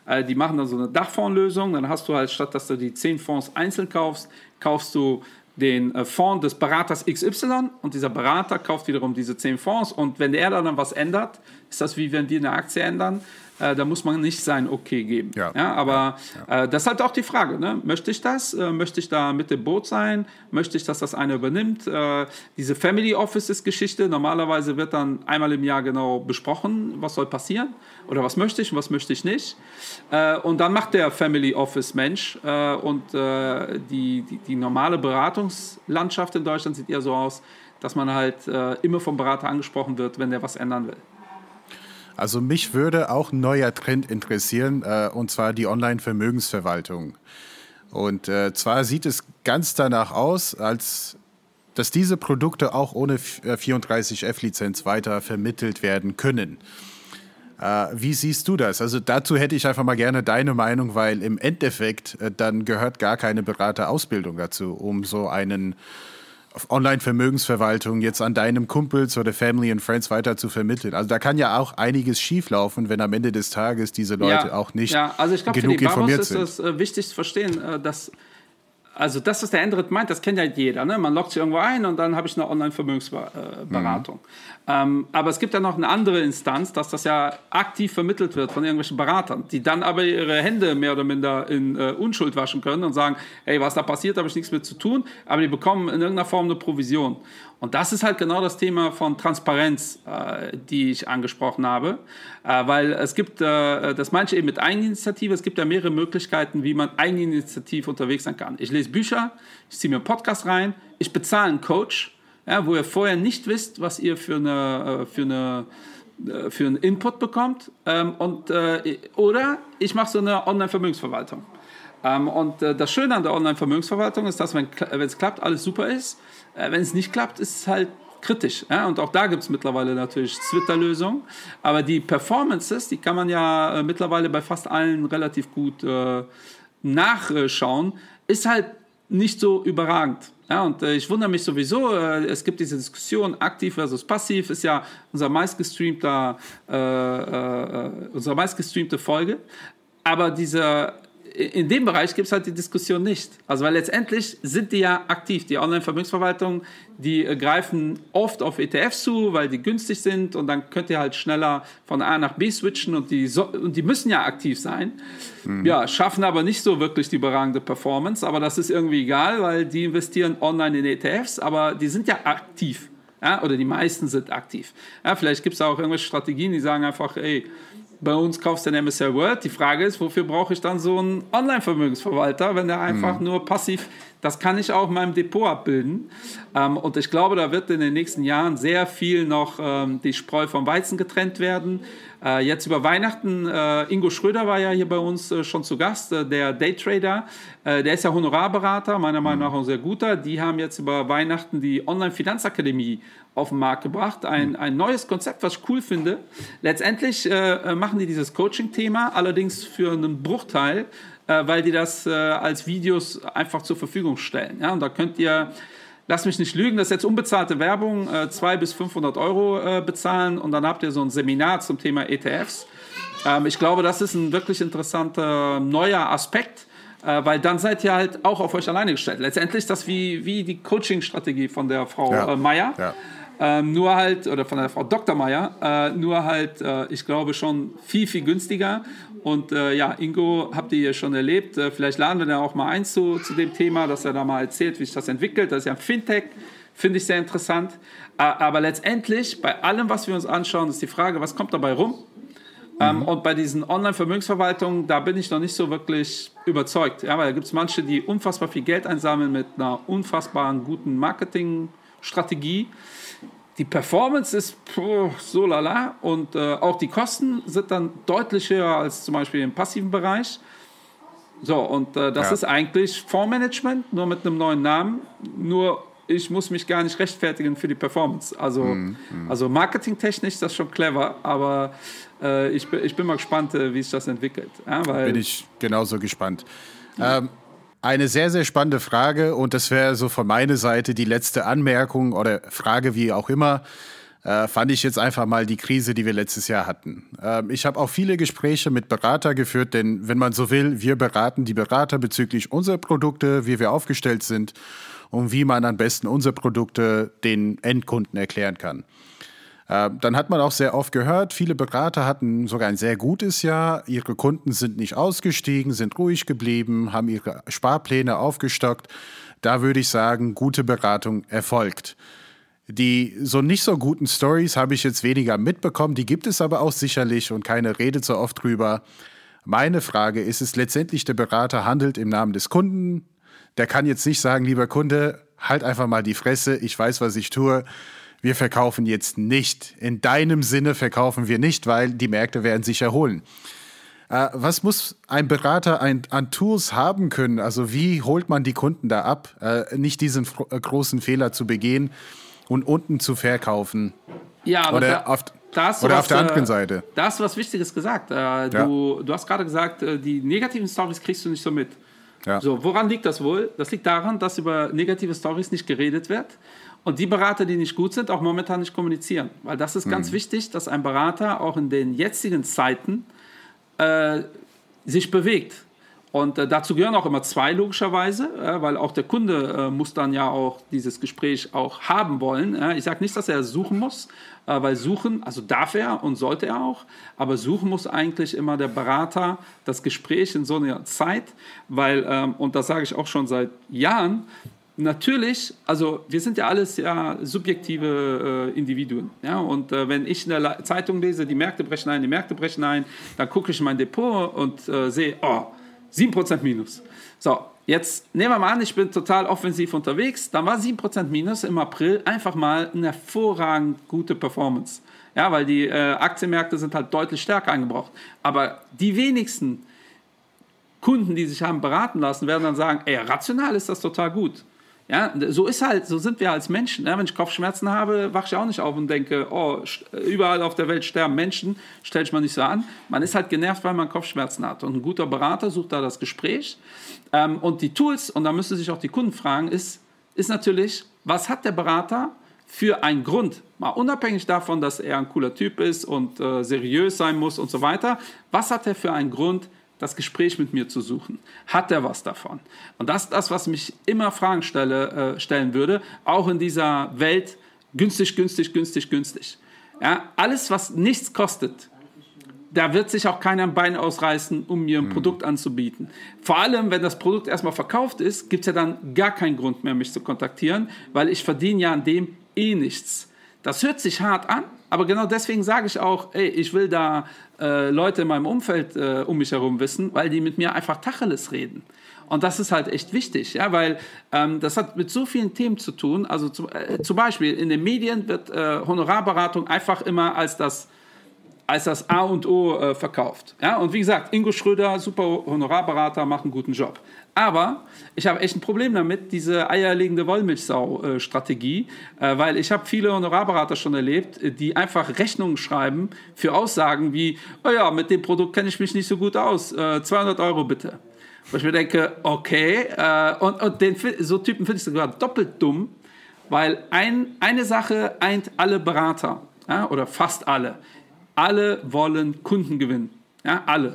Äh, die machen dann so eine Dachfondslösung. Dann hast du halt, statt dass du die zehn Fonds einzeln kaufst, kaufst du den äh, Fonds des Beraters XY und dieser Berater kauft wiederum diese zehn Fonds und wenn er dann was ändert, ist das wie wenn die eine Aktie ändern, äh, da muss man nicht sein Okay geben. Ja. ja aber ja. Äh, das ist halt auch die Frage, ne? möchte ich das? Äh, möchte ich da mit dem Boot sein? Möchte ich, dass das einer übernimmt? Äh, diese Family Offices-Geschichte, normalerweise wird dann einmal im Jahr genau besprochen, was soll passieren oder was möchte ich und was möchte ich nicht. Äh, und dann macht der Family Office-Mensch äh, und die, die, die normale Beratungslandschaft in Deutschland sieht eher so aus, dass man halt immer vom Berater angesprochen wird, wenn der was ändern will. Also mich würde auch ein neuer Trend interessieren, äh, und zwar die Online-Vermögensverwaltung. Und äh, zwar sieht es ganz danach aus, als dass diese Produkte auch ohne 34F-Lizenz äh, weiter vermittelt werden können. Äh, wie siehst du das? Also dazu hätte ich einfach mal gerne deine Meinung, weil im Endeffekt äh, dann gehört gar keine Beraterausbildung dazu, um so einen Online-Vermögensverwaltung jetzt an deinem Kumpels oder Family and Friends weiter zu vermitteln. Also da kann ja auch einiges schieflaufen, wenn am Ende des Tages diese Leute ja, auch nicht ja, also ich glaub, genug für die informiert sind. ist es äh, wichtig zu verstehen, äh, dass also das, was der Endrit meint, das kennt ja jeder. Ne? Man loggt sich irgendwo ein und dann habe ich eine Online-Vermögensberatung. Mhm. Ähm, aber es gibt ja noch eine andere Instanz, dass das ja aktiv vermittelt wird von irgendwelchen Beratern, die dann aber ihre Hände mehr oder minder in äh, Unschuld waschen können und sagen, hey, was da passiert, habe ich nichts mit zu tun, aber die bekommen in irgendeiner Form eine Provision. Und das ist halt genau das Thema von Transparenz, äh, die ich angesprochen habe, äh, weil es gibt, äh, das manche eben mit Eigeninitiative, es gibt ja mehrere Möglichkeiten, wie man eigeninitiativ unterwegs sein kann. Ich lese Bücher, ich ziehe mir einen Podcast rein, ich bezahle einen Coach, ja, wo ihr vorher nicht wisst, was ihr für eine, äh, für eine äh, für einen Input bekommt ähm, und, äh, oder ich mache so eine Online-Vermögensverwaltung. Ähm, und das Schöne an der Online-Vermögensverwaltung ist, dass wenn es klappt, alles super ist. Wenn es nicht klappt, ist es halt kritisch. Und auch da gibt es mittlerweile natürlich Twitter-Lösungen. Aber die Performances, die kann man ja mittlerweile bei fast allen relativ gut nachschauen, ist halt nicht so überragend. Ja, und äh, ich wundere mich sowieso, äh, es gibt diese Diskussion, aktiv versus passiv, ist ja unser meistgestreamter, äh, äh, unsere meistgestreamte Folge. Aber dieser in dem Bereich gibt es halt die Diskussion nicht. Also weil letztendlich sind die ja aktiv. Die Online-Vermögensverwaltungen, die äh, greifen oft auf ETFs zu, weil die günstig sind und dann könnt ihr halt schneller von A nach B switchen und die, so und die müssen ja aktiv sein. Mhm. Ja, schaffen aber nicht so wirklich die überragende Performance, aber das ist irgendwie egal, weil die investieren online in ETFs, aber die sind ja aktiv. Ja, oder die meisten sind aktiv. Ja, vielleicht gibt es auch irgendwelche Strategien, die sagen einfach, ey, bei uns kaufst du den MSCI World. Die Frage ist, wofür brauche ich dann so einen Online-Vermögensverwalter, wenn der einfach mhm. nur passiv, das kann ich auch in meinem Depot abbilden. Ähm, und ich glaube, da wird in den nächsten Jahren sehr viel noch ähm, die Spreu vom Weizen getrennt werden. Äh, jetzt über Weihnachten, äh, Ingo Schröder war ja hier bei uns äh, schon zu Gast, der Daytrader. Der ist ja Honorarberater, meiner Meinung nach auch ein sehr guter. Die haben jetzt über Weihnachten die Online-Finanzakademie auf den Markt gebracht. Ein, ein neues Konzept, was ich cool finde. Letztendlich machen die dieses Coaching-Thema, allerdings für einen Bruchteil, weil die das als Videos einfach zur Verfügung stellen. Ja, und da könnt ihr lass mich nicht lügen, das ist jetzt unbezahlte Werbung, äh, 200 bis 500 Euro äh, bezahlen und dann habt ihr so ein Seminar zum Thema ETFs. Ähm, ich glaube, das ist ein wirklich interessanter neuer Aspekt, äh, weil dann seid ihr halt auch auf euch alleine gestellt. Letztendlich ist das wie, wie die Coaching-Strategie von der Frau ja. äh, Meier. Ja. Ähm, nur halt, oder von der Frau Dr. Meier, äh, nur halt, äh, ich glaube, schon viel, viel günstiger. Und äh, ja, Ingo habt ihr hier schon erlebt. Äh, vielleicht laden wir da auch mal ein zu, zu dem Thema, dass er da mal erzählt, wie sich das entwickelt. Das ist ja ein Fintech, finde ich sehr interessant. aber letztendlich, bei allem, was wir uns anschauen, ist die Frage, was kommt dabei rum? Ähm, mhm. und bei diesen Online-Vermögensverwaltungen, da bin ich noch nicht so wirklich überzeugt. Ja, weil da gibt es manche, die unfassbar viel Geld einsammeln mit einer unfassbaren guten Marketingstrategie die Performance ist puh, so lala und äh, auch die Kosten sind dann deutlich höher als zum Beispiel im passiven Bereich. So, und äh, das ja. ist eigentlich Fondsmanagement, nur mit einem neuen Namen. Nur ich muss mich gar nicht rechtfertigen für die Performance. Also, mm, mm. also marketingtechnisch ist das schon clever, aber äh, ich, ich bin mal gespannt, äh, wie sich das entwickelt. Ja, bin ich genauso gespannt. Ähm, eine sehr, sehr spannende Frage und das wäre so von meiner Seite die letzte Anmerkung oder Frage, wie auch immer. äh, fand ich jetzt einfach mal die Krise, die wir letztes Jahr hatten. Ähm, ich habe auch viele Gespräche mit Berater geführt, denn wenn man so will, wir beraten die Berater bezüglich unserer Produkte, wie wir aufgestellt sind und wie man am besten unsere Produkte den Endkunden erklären kann. Äh, dann hat man auch sehr oft gehört, viele Berater hatten sogar ein sehr gutes Jahr. Ihre Kunden sind nicht ausgestiegen, sind ruhig geblieben, haben ihre Sparpläne aufgestockt. Da würde ich sagen, gute Beratung erfolgt. Die so nicht so guten Stories habe ich jetzt weniger mitbekommen, die gibt es aber auch sicherlich und keine Rede so oft drüber. Meine Frage ist es letztendlich, der Berater handelt im Namen des Kunden. Der kann jetzt nicht sagen, lieber Kunde, halt einfach mal die Fresse, ich weiß, was ich tue. Wir verkaufen jetzt nicht. In deinem Sinne verkaufen wir nicht, weil die Märkte werden sich erholen. Äh, was muss ein Berater ein, an Tools haben können? Also wie holt man die Kunden da ab, äh, nicht diesen äh, großen Fehler zu begehen? und unten zu verkaufen. Ja, aber oder auf, da oder was, auf der äh, anderen Seite. Da hast du was Wichtiges gesagt. Äh, du, ja. du hast gerade gesagt, die negativen Stories kriegst du nicht so mit. Ja. So, woran liegt das wohl? Das liegt daran, dass über negative Stories nicht geredet wird und die Berater, die nicht gut sind, auch momentan nicht kommunizieren. Weil das ist ganz mhm. wichtig, dass ein Berater auch in den jetzigen Zeiten äh, sich bewegt. Und äh, dazu gehören auch immer zwei logischerweise, äh, weil auch der Kunde äh, muss dann ja auch dieses Gespräch auch haben wollen. ich sage nicht, dass er suchen muss, äh, weil suchen, also darf er und sollte er auch, aber suchen muss eigentlich immer der Berater das Gespräch in so einer Zeit, weil, ähm, und das sage ich auch schon seit Jahren, natürlich, also wir sind ja alles ja subjektive äh, Individuen. Ja? Und äh, wenn ich in der Zeitung lese, die Märkte brechen ein, die Märkte brechen ein, dann gucke ich in mein Depot und äh, sehe, oh, 7% Minus. So, jetzt nehmen wir mal an, ich bin total offensiv unterwegs. Dann war 7% Minus im April einfach mal eine hervorragend gute Performance. Ja, weil die äh, Aktienmärkte sind halt deutlich stärker eingebraucht. Aber die wenigsten Kunden, die sich haben beraten lassen, werden dann sagen, ey, rational ist das total gut. Ja, so ist halt, so sind wir als Menschen. Ja, wenn ich Kopfschmerzen habe, wache ich auch nicht auf und denke, oh, überall auf der Welt sterben Menschen, stelle ich mal nicht so an. Man ist halt genervt, weil man Kopfschmerzen hat. Und ein guter Berater sucht da das Gespräch. Ähm, und die Tools, und da müssen sich auch die Kunden fragen, ist, ist natürlich, was hat der Berater für einen Grund? Mal unabhängig davon, dass er ein cooler Typ ist und äh, seriös sein muss und so weiter. Was hat er für einen Grund, das Gespräch mit mir zu suchen. Hat er was davon? Und das ist das, was mich immer Fragen stelle, äh, stellen würde, auch in dieser Welt günstig, günstig, günstig, günstig. Ja, alles, was nichts kostet, da wird sich auch keiner ein Bein ausreißen, um mir ein mhm. Produkt anzubieten. Vor allem, wenn das Produkt erstmal verkauft ist, gibt es ja dann gar keinen Grund mehr, mich zu kontaktieren, weil ich verdiene ja an dem eh nichts. Das hört sich hart an, aber genau deswegen sage ich auch, ey, ich will da äh, Leute in meinem Umfeld äh, um mich herum wissen, weil die mit mir einfach Tacheles reden. Und das ist halt echt wichtig, ja, weil ähm, das hat mit so vielen Themen zu tun. Also zu, äh, zum Beispiel in den Medien wird äh, Honorarberatung einfach immer als das als das A und O äh, verkauft. Ja? Und wie gesagt, Ingo Schröder, super Honorarberater, macht einen guten Job. Aber ich habe echt ein Problem damit, diese eierlegende Wollmilchsau-Strategie, äh, weil ich habe viele Honorarberater schon erlebt, äh, die einfach Rechnungen schreiben für Aussagen wie, oh ja, mit dem Produkt kenne ich mich nicht so gut aus, äh, 200 Euro bitte. Wo ich mir denke, okay, äh, und, und den, so Typen finde ich sogar doppelt dumm, weil ein, eine Sache eint alle Berater, ja, oder fast alle. Alle wollen Kunden gewinnen. Ja, alle.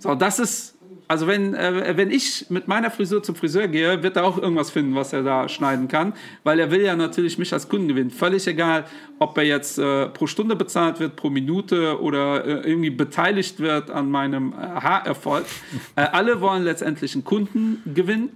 So, das ist, also wenn, äh, wenn ich mit meiner Frisur zum Friseur gehe, wird er auch irgendwas finden, was er da schneiden kann, weil er will ja natürlich mich als Kunden gewinnen. Völlig egal, ob er jetzt äh, pro Stunde bezahlt wird, pro Minute oder äh, irgendwie beteiligt wird an meinem äh, Haarerfolg. Äh, alle wollen letztendlich einen Kunden gewinnen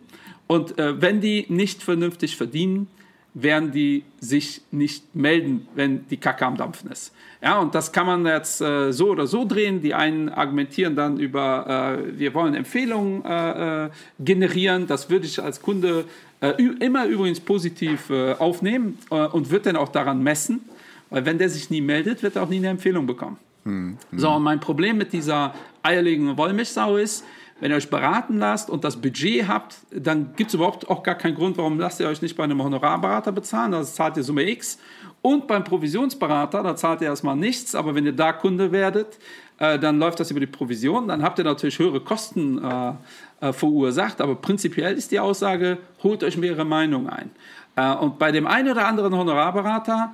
und äh, wenn die nicht vernünftig verdienen, werden die sich nicht melden, wenn die Kacke am Dampfen ist. Ja, und das kann man jetzt äh, so oder so drehen. Die einen argumentieren dann über, äh, wir wollen Empfehlungen äh, äh generieren. Das würde ich als Kunde äh, immer übrigens positiv äh, aufnehmen und würde dann auch daran messen. Weil wenn der sich nie meldet, wird er auch nie eine Empfehlung bekommen. Hm, hm. So, und mein Problem mit dieser eierlegenden Wollmilchsau ist, wenn ihr euch beraten lasst und das Budget habt, dann gibt es überhaupt auch gar keinen Grund, warum lasst ihr euch nicht bei einem Honorarberater bezahlen. Da zahlt ihr Summe X. Und beim Provisionsberater, da zahlt ihr erstmal nichts, aber wenn ihr da Kunde werdet, äh, dann läuft das über die Provision. Dann habt ihr natürlich höhere Kosten äh, äh, verursacht, aber prinzipiell ist die Aussage, holt euch mehrere Meinungen ein. Äh, und bei dem einen oder anderen Honorarberater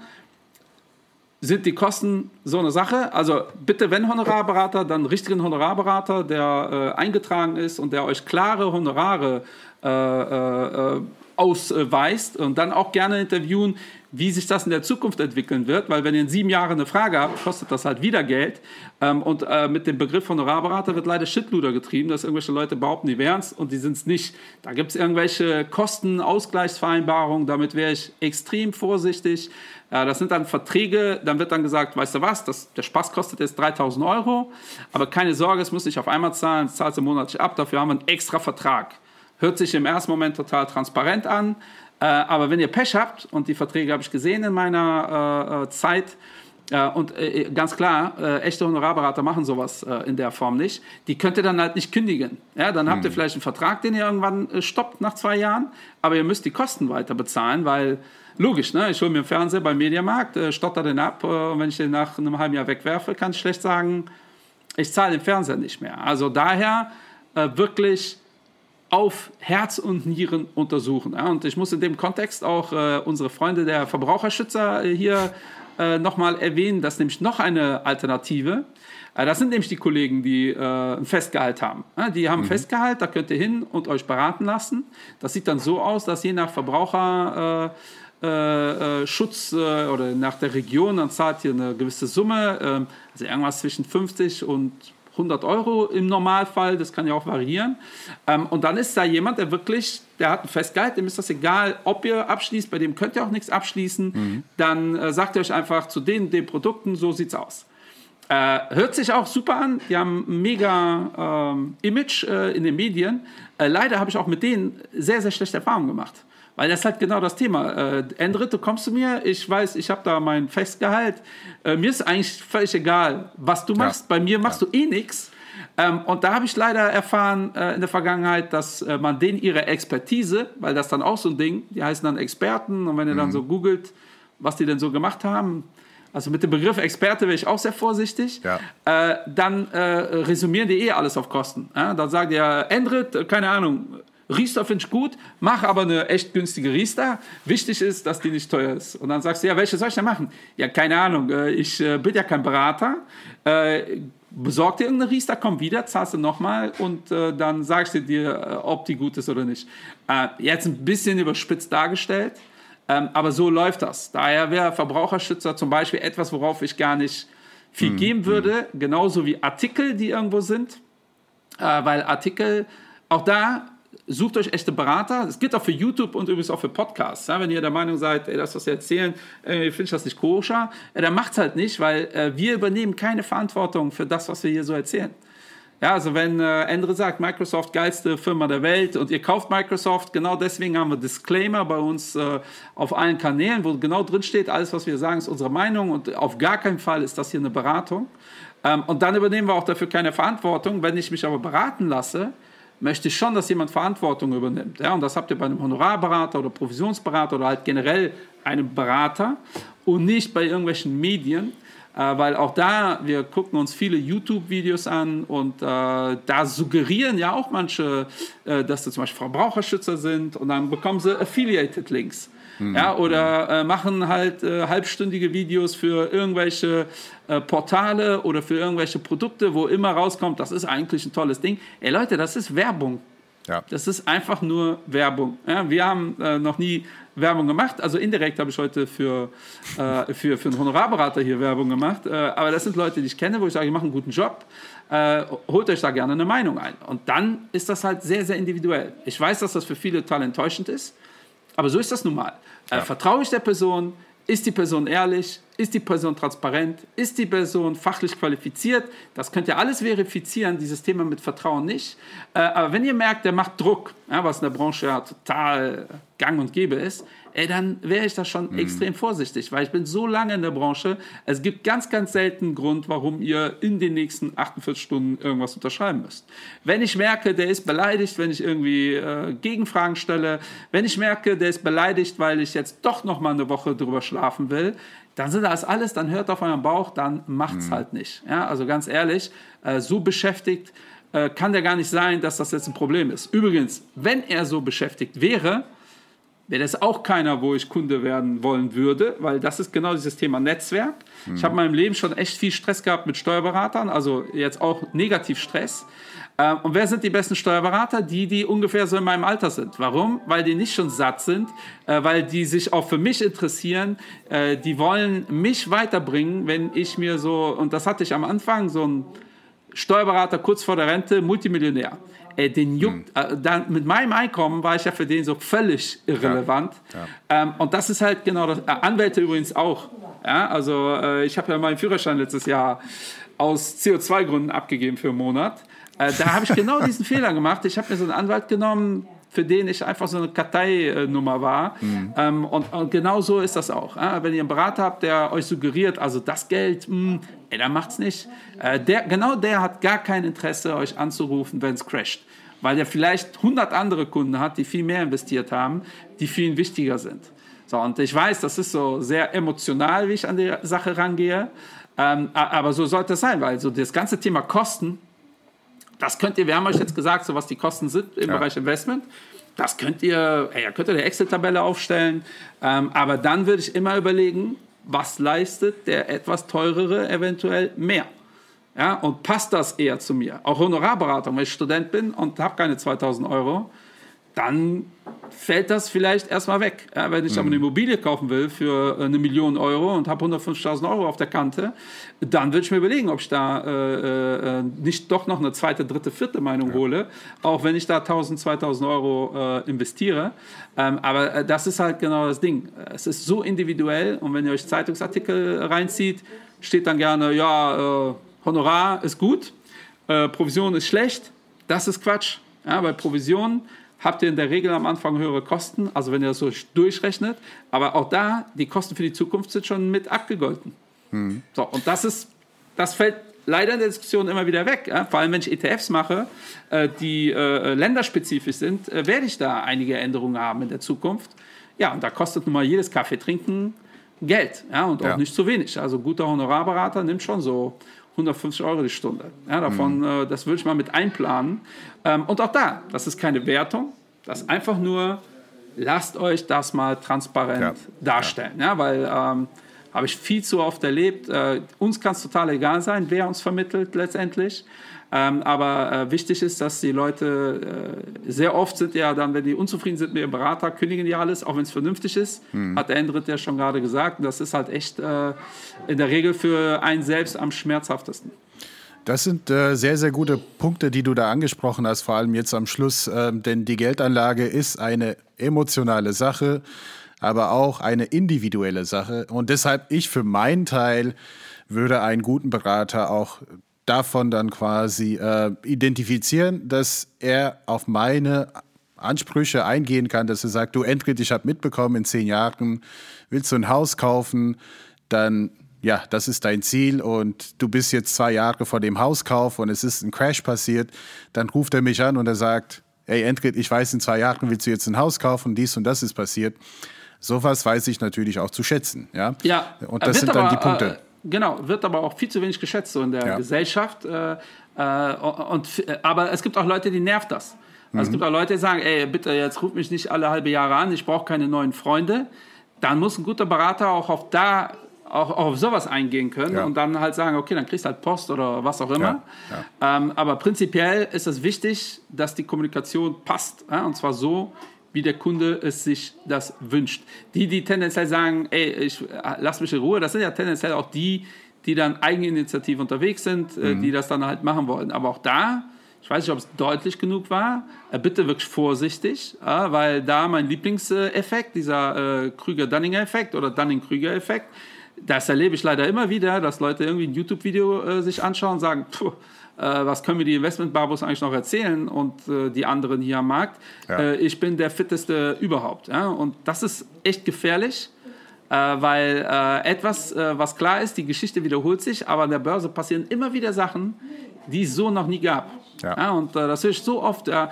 sind die Kosten so eine Sache. Also bitte, wenn Honorarberater, dann richtigen Honorarberater, der äh, eingetragen ist und der euch klare Honorare äh, äh, äh ausweist und dann auch gerne interviewen, wie sich das in der Zukunft entwickeln wird, weil wenn ihr in sieben Jahren eine Frage habt, kostet das halt wieder Geld. Ähm, und äh, mit dem Begriff Honorarberater wird leider Shitluder getrieben, dass irgendwelche Leute behaupten, die wären es und die sind es nicht. Da gibt es irgendwelche Kostenausgleichsvereinbarungen, damit wäre ich extrem vorsichtig. Äh, das sind dann Verträge, dann wird dann gesagt, weißt du was, das, der Spaß kostet jetzt 3000 Euro, aber keine Sorge, es muss nicht auf einmal zahlen, es zahlt sie monatlich ab, dafür haben wir einen extra Vertrag. Hört sich im ersten Moment total transparent an, äh, aber wenn ihr Pech habt, und die Verträge habe ich gesehen in meiner äh, äh Zeit, äh, und äh, ganz klar, echte Honorarberater machen sowas in der Form nicht. Die könnt ihr dann halt nicht kündigen. Ja, dann habt ihr mhm. vielleicht einen Vertrag, den ihr irgendwann stoppt nach zwei Jahren, aber ihr müsst die Kosten weiter bezahlen, weil logisch, ne? ich hole mir einen Fernseher beim Mediamarkt, stotter den ab und wenn ich den nach einem halben Jahr wegwerfe, kann ich schlecht sagen, ich zahle den Fernseher nicht mehr. Also daher wirklich auf Herz und Nieren untersuchen. Ja, und ich muss in dem Kontext auch äh, unsere Freunde der Verbraucherschützer äh, hier äh, nochmal erwähnen. Das ist nämlich noch eine Alternative. Äh, das sind nämlich die Kollegen, die äh, ein Festgehalt haben. Ja, die haben mhm. Festgehalt, da könnt ihr hin und euch beraten lassen. Das sieht dann so aus, dass je nach Verbraucher äh, äh, Schutz äh, oder nach der Region, dann zahlt ihr eine gewisse Summe, ähm, also irgendwas zwischen 50 und 100 Euro im Normalfall, das kann ja auch variieren. Ähm, und dann ist da jemand, der wirklich, der hat ein Festgehalt, dem ist das egal, ob ihr abschließt, bei dem könnt ihr auch nichts abschließen. Mhm. Dann äh, sagt ihr euch einfach zu den, den Produkten, so sieht's aus. Äh, hört sich auch super an, die haben ein mega ähm, Image äh, in den Medien. Äh, leider habe ich auch mit denen sehr, sehr schlechte Erfahrungen gemacht. Weil das ist halt genau das Thema. Äh, Endrit, du kommst zu mir, ich weiß, ich habe da mein Festgehalt. Äh, mir ist eigentlich völlig egal, was du machst. Ja. Bei mir machst ja. du eh nichts. Ähm, und da habe ich leider erfahren äh, in der Vergangenheit, dass äh, man denen ihre Expertise, weil das dann auch so ein Ding, die heißen dann Experten und wenn ihr mhm. dann so googelt, was die denn so gemacht haben, also mit dem Begriff Experte wäre ich auch sehr vorsichtig, ja. äh, dann äh, resümieren die eh alles auf Kosten. Ja? Dann sagt ihr, Endrit, keine Ahnung, Riester finde ich gut, mach aber eine echt günstige Riester. Wichtig ist, dass die nicht teuer ist. Und dann sagst du, ja, welche soll ich denn machen? Ja, keine Ahnung, äh, ich äh, bin ja kein Berater. Äh, besorg dir irgendeine Riester, komm wieder, zahlst du nochmal und dann sagst du dir, ob die gut ist oder nicht. Jetzt ein bisschen überspitzt dargestellt, ähm, aber so läuft das. Daher wäre Verbraucherschützer zum Beispiel etwas, worauf ich gar nicht viel hm, geben würde, hm. genauso wie Artikel, die irgendwo sind, weil Artikel, auch da sucht euch echte Berater. Es gilt auch für YouTube und übrigens auch für Podcasts. Ja, wenn ihr der Meinung seid, ey, das, was wir erzählen, äh, finde ich das nicht koscher, äh, dann macht es halt nicht, weil äh, wir übernehmen keine Verantwortung für das, was wir hier so erzählen. Ja, also wenn äh, Endre sagt, Microsoft geilste Firma der Welt und ihr kauft Microsoft, genau deswegen haben wir Disclaimer bei uns äh, auf allen Kanälen, wo genau drin steht, alles, was wir sagen, ist unsere Meinung und auf gar keinen Fall ist das hier eine Beratung. Ähm, und dann übernehmen wir auch dafür keine Verantwortung. Wenn ich mich aber beraten lasse, möchte ich schon, dass jemand Verantwortung übernimmt. Ja, und das habt ihr bei einem Honorarberater oder Provisionsberater oder halt generell einem Berater und nicht bei irgendwelchen Medien, äh, weil auch da, wir gucken uns viele YouTube-Videos an und äh, da suggerieren ja auch manche, äh, dass sie zum Beispiel Verbraucherschützer sind und dann bekommen sie Affiliated-Links. Mhm. Ja, oder äh, machen halt äh, halbstündige Videos für irgendwelche äh, Portale oder für irgendwelche Produkte, wo immer rauskommt, das ist eigentlich ein tolles Ding. Ey Leute, das ist Werbung. Ja. Das ist einfach nur Werbung. Ja, wir haben äh, noch nie Werbung gemacht. Also indirekt habe ich heute für, äh, für, für einen Honorarberater hier Werbung gemacht. Äh, aber das sind Leute, die ich kenne, wo ich sage, ich mache einen guten Job. Äh, holt euch da gerne eine Meinung ein. Und dann ist das halt sehr, sehr individuell. Ich weiß, dass das für viele total enttäuschend ist. Aber so ist das nun mal. Äh, ja. vertraue ich der Person? Ist die Person ehrlich? Ist die Person transparent? Ist die Person fachlich qualifiziert? Das könnt ihr alles verifizieren, dieses Thema mit Vertrauen nicht. Äh, aber wenn ihr merkt, der macht Druck, ja, was in der Branche ja total gang und gäbe ist, ey, dann wäre ich da schon mhm. extrem vorsichtig, weil ich bin so lange in der Branche. Es gibt ganz, ganz selten einen Grund, warum ihr in den nächsten 48 Stunden irgendwas unterschreiben müsst. Wenn ich merke, der ist beleidigt, wenn ich irgendwie äh, Gegenfragen stelle, wenn ich merke, der ist beleidigt, weil ich jetzt doch noch mal eine Woche drüber schlafen will, dann sind das alles, dann hört auf euren Bauch, dann macht's mhm. halt nicht. Ja, also ganz ehrlich, äh, so beschäftigt äh, kann der gar nicht sein, dass das jetzt ein Problem ist. Übrigens, wenn er so beschäftigt wäre, wäre das auch keiner, wo ich Kunde werden wollen würde, weil das ist genau dieses Thema Netzwerk. Mhm. Ich habe in meinem Leben schon echt viel Stress gehabt mit Steuerberatern, also jetzt auch negativ Stress. Ähm, und wer sind die besten Steuerberater? Die, die ungefähr so in meinem Alter sind. Warum? Weil die nicht schon satt sind, äh, weil die sich auch für mich interessieren. Äh, die wollen mich weiterbringen, wenn ich mir so, und das hatte ich am Anfang, so ein Steuerberater kurz vor der Rente, Multimillionär. Äh, den juckt, hm. äh, dann, mit meinem Einkommen war ich ja für den so völlig irrelevant. Ja. Ja. Ähm, und das ist halt genau das. Äh, Anwälte übrigens auch. Ja, also äh, ich habe ja meinen Führerschein letztes Jahr aus CO2-Gründen abgegeben für einen Monat. Äh, da habe ich genau diesen Fehler gemacht. Ich habe mir so einen Anwalt genommen, für den ich einfach so eine Karteinummer war. Mhm. Ähm, und, und, genau so ist das auch. Äh? Wenn ihr einen Berater habt, der euch suggeriert, also das Geld, mh, hm, ey, dann macht's nicht. Äh, der, genau der hat gar kein Interesse, euch anzurufen, wenn es crasht. Weil er vielleicht 100 andere Kunden hat, die viel mehr investiert haben, die ihn wichtiger sind. So, und ich weiß, das ist so sehr emotional, wie ich an die Sache rangehe. Ähm, aber so sollte es sein, weil so das ganze Thema Kosten, das könnt ihr, wir haben euch jetzt gesagt, so was die Kosten sind im ja. Bereich Investment. Das könnt ihr, ey, könnt ihr eine Excel-Tabelle aufstellen. Ähm, aber dann würde ich immer überlegen, was leistet der etwas teurere eventuell mehr? Ja, und passt das eher zu mir? Auch Honorarberatung, wenn ich Student bin und habe keine 2000 Euro, dann fällt das vielleicht erstmal weg. Ja, wenn ich aber eine mhm. Immobilie kaufen will für äh, eine Million Euro und habe 150.000 Euro auf der Kante, dann würde ich mir überlegen, ob ich da äh, äh, nicht doch noch eine zweite, dritte, vierte Meinung ja. hole, auch wenn ich da 1.000, 2.000 Euro äh, investiere. Ähm, aber äh, das ist halt genau das Ding. Es ist so individuell und wenn ihr euch Zeitungsartikel reinzieht, steht dann gerne, ja, äh, Honorar ist gut, Provision ist schlecht. Das ist Quatsch. Ja, bei Provisionen habt ihr in der Regel am Anfang höhere Kosten, also wenn ihr das so durchrechnet. Aber auch da, die Kosten für die Zukunft sind schon mit abgegolten. Hm. So, und das ist, das fällt leider in der Diskussion immer wieder weg. Ja? Vor allem, wenn ich ETFs mache, äh, die äh, länderspezifisch sind, äh, werde ich da einige Änderungen haben in der Zukunft. Ja, und da kostet nun mal jedes Kaffee trinken Geld. Ja, und auch ja. nicht zu wenig. Also guter Honorarberater nimmt schon so 150 Euro die Stunde. Ja, davon, mhm. äh, das würde ich mal mit einplanen. Ähm, und auch da, das ist keine Wertung, das ist einfach nur, lasst euch das mal transparent ja. darstellen. Ja. ja weil ähm, habe ich viel zu oft erlebt. Äh, uns kann es total egal sein, wer uns vermittelt letztendlich. Ähm, aber äh, wichtig ist, dass die Leute äh, sehr oft sind ja dann, wenn die unzufrieden sind mit ihrem Berater, kündigen die alles, auch wenn es vernünftig ist. Hm. Hat der Endrit ja schon gerade gesagt. Und das ist halt echt äh, in der Regel für einen selbst am schmerzhaftesten. Das sind äh, sehr, sehr gute Punkte, die du da angesprochen hast, vor allem jetzt am Schluss. Ähm, denn die Geldanlage ist eine emotionale Sache, aber auch eine individuelle Sache. Und deshalb, ich für meinen Teil würde einen guten Berater auch davon dann quasi äh, identifizieren, dass er auf meine Ansprüche eingehen kann, dass er sagt, du Endrit, ich habe mitbekommen, in zehn Jahren willst du ein Haus kaufen, dann ja, das ist dein Ziel und du bist jetzt zwei Jahre vor dem Hauskauf und es ist ein Crash passiert, dann ruft er mich an und er sagt, ey Endrit, ich weiß, in zwei Jahren willst du jetzt ein Haus kaufen, dies und das ist passiert. Sowas weiß ich natürlich auch zu schätzen. Ja, ja und das sind dann aber, die Punkte. Äh, Genau, wird aber auch viel zu wenig geschätzt so in der ja. Gesellschaft. Äh, äh, und, aber es gibt auch Leute, die nervt das. Also Es mhm. gibt auch Leute, die sagen, ey, bitte, jetzt ruf mich nicht alle halbe Jahre an, ich brauche keine neuen Freunde. Dann muss ein guter Berater auch auf da auch, auch auf sowas eingehen können ja. und dann halt sagen, okay, dann kriegst du halt Post oder was auch immer. Ja. Ja. Ähm, aber prinzipiell ist es wichtig, dass die Kommunikation passt. und zwar so, wie der Kunde es sich das wünscht. Die, die tendenziell sagen, ey, ich lass mich in Ruhe, das sind ja tendenziell auch die, die dann eigeninitiativ unterwegs sind, äh, mhm. die das dann halt machen wollen. Aber auch da, ich weiß nicht, ob es deutlich genug war, äh, bitte wirklich vorsichtig, weil da mein Lieblingseffekt, dieser äh, Krüger-Dunning-Effekt oder Dunning-Krüger-Effekt, das erlebe ich leider immer wieder, dass Leute irgendwie ein YouTube-Video sich anschauen und sagen, pfuh, äh, was können mir die Investmentbabos eigentlich noch erzählen und äh, die anderen hier am Markt. Ja. Äh, ich bin der fitteste überhaupt. Ja? Und das ist echt gefährlich. Äh, weil äh, etwas, äh, was klar ist, die Geschichte wiederholt sich, aber an der Börse passieren immer wieder Sachen, die es so noch nie gab. Ja. ja und äh, das höre ich so oft. Äh,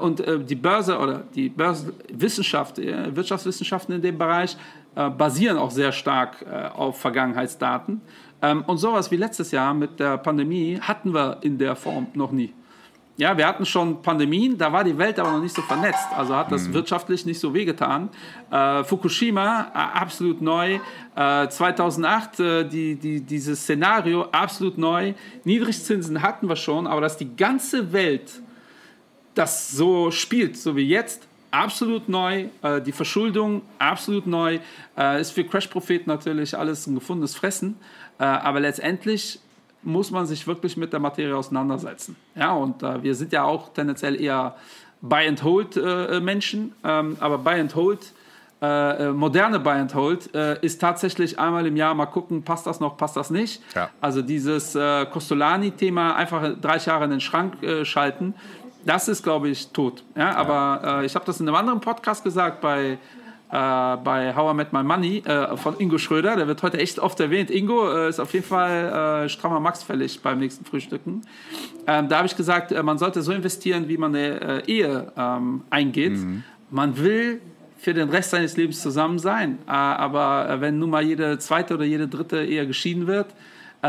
und äh, die Börse oder die Börsenwissenschaft, Wirtschaftswissenschaften in dem Bereich basieren auch sehr stark auf Vergangenheitsdaten. Ähm, und sowas wie letztes Jahr mit der Pandemie hatten wir in der Form noch nie. Ja, wir hatten schon Pandemien, da war die Welt aber noch nicht so vernetzt. Also hat das mhm. wirtschaftlich nicht so wehgetan. Äh, Fukushima, äh, absolut neu. Äh, 2008, äh, die, die, dieses Szenario, absolut neu. Niedrigzinsen hatten wir schon, aber dass die ganze Welt das so spielt, so wie jetzt, absolut neu. Äh, die Verschuldung, absolut neu. Äh, ist für Crash-Propheten natürlich alles ein gefundenes Fressen. aber letztendlich muss man sich wirklich mit der Materie auseinandersetzen. Ja, und äh, wir sind ja auch tendenziell eher Buy-and-Hold-Menschen, äh, ähm, aber Buy-and-Hold, äh, äh, moderne Buy-and-Hold äh, ist tatsächlich einmal im Jahr mal gucken, passt das noch, passt das nicht. Ja. Also dieses äh, Costolani-Thema einfach drei Jahre in den Schrank schalten, das ist, glaube ich, tot. Ja, aber ja. ich habe das in einem anderen Podcast gesagt, bei äh, bei How I Met My Money äh, von Ingo Schröder. Der wird heute echt oft erwähnt. Ingo äh, ist auf jeden Fall äh, strammer Max fällig beim nächsten Frühstücken. Ähm, da habe ich gesagt, äh, man sollte so investieren, wie man eine äh, Ehe ähm, eingeht. Mhm. Man will für den Rest seines Lebens zusammen sein. aber wenn nun mal jede zweite oder jede dritte Ehe geschieden wird,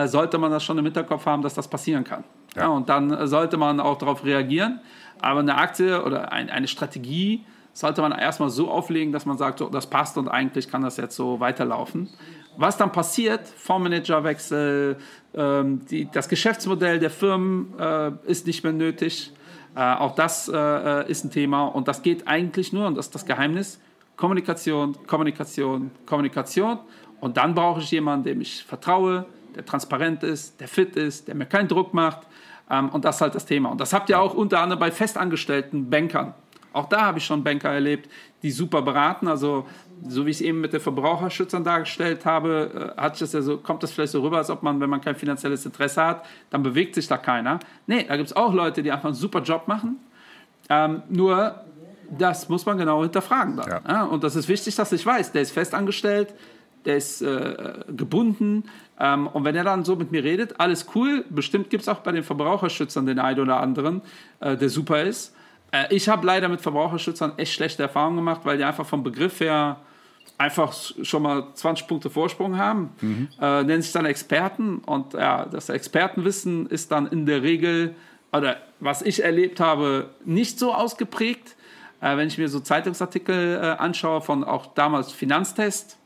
sollte man das schon im Hinterkopf haben, dass das passieren kann. Ja. Ja, und dann sollte man auch darauf reagieren. Aber eine Aktie oder ein, eine Strategie sollte man erstmal so auflegen, dass man sagt, so, das passt und eigentlich kann das jetzt so weiterlaufen. Was dann passiert, Fondsmanagerwechsel, ähm, die, das Geschäftsmodell der Firmen äh, ist nicht mehr nötig. Äh, auch das äh, ist ein Thema und das geht eigentlich nur, und das ist das Geheimnis, Kommunikation, Kommunikation, Kommunikation. Und dann brauche ich jemanden, dem ich vertraue, der transparent ist, der fit ist, der mir keinen Druck macht. Ähm, und das ist halt das Thema. Und das habt ihr auch unter anderem bei festangestellten Bankern. Auch da habe ich schon Banker erlebt, die super beraten. Also so wie ich es eben mit den Verbraucherschützern dargestellt habe, äh, hat das ja so, kommt das vielleicht so rüber, als ob man, wenn man kein finanzielles Interesse hat, dann bewegt sich da keiner. Nee, da gibt es auch Leute, die einfach einen super Job machen. Ähm, nur das muss man genau hinterfragen. Dann, ja. Ja? Und das ist wichtig, dass ich weiß, der ist festangestellt, der ist äh, gebunden. Ähm, und wenn er dann so mit mir redet, alles cool. Bestimmt gibt es auch bei den Verbraucherschützern den einen oder anderen, äh, der super ist. Äh, ich habe leider mit Verbraucherschützern echt schlechte Erfahrungen gemacht, weil die einfach vom Begriff her einfach schon mal 20 Punkte Vorsprung haben, mhm. äh, nennen sich dann Experten und ja, das Expertenwissen ist dann in der Regel, oder was ich erlebt habe, nicht so ausgeprägt. Äh, wenn ich mir so Zeitungsartikel äh, anschaue von auch damals Finanztest,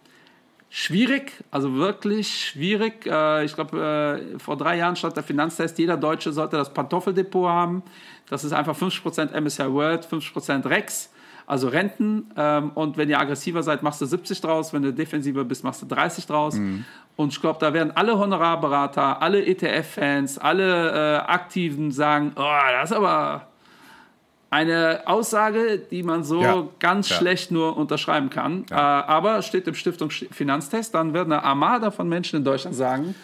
schwierig, also wirklich schwierig. Äh, ich glaube, äh, vor drei Jahren stand der Finanztest, jeder Deutsche sollte das Pantoffeldepot haben. Das ist einfach 50% MSCI World, 50% Rex, also Renten. Ähm, und wenn ihr aggressiver seid, machst du 70 draus. Wenn du defensiver bist, machst du 30 draus. Mhm. Und ich glaube, da werden alle Honorarberater, alle ETF-Fans, alle äh, Aktiven sagen, oh, das ist aber eine Aussage, die man so ja, ganz ja. schlecht nur unterschreiben kann. Ja. Äh, aber steht im Stiftung Finanztest, dann wird eine Armada von Menschen in Deutschland sagen,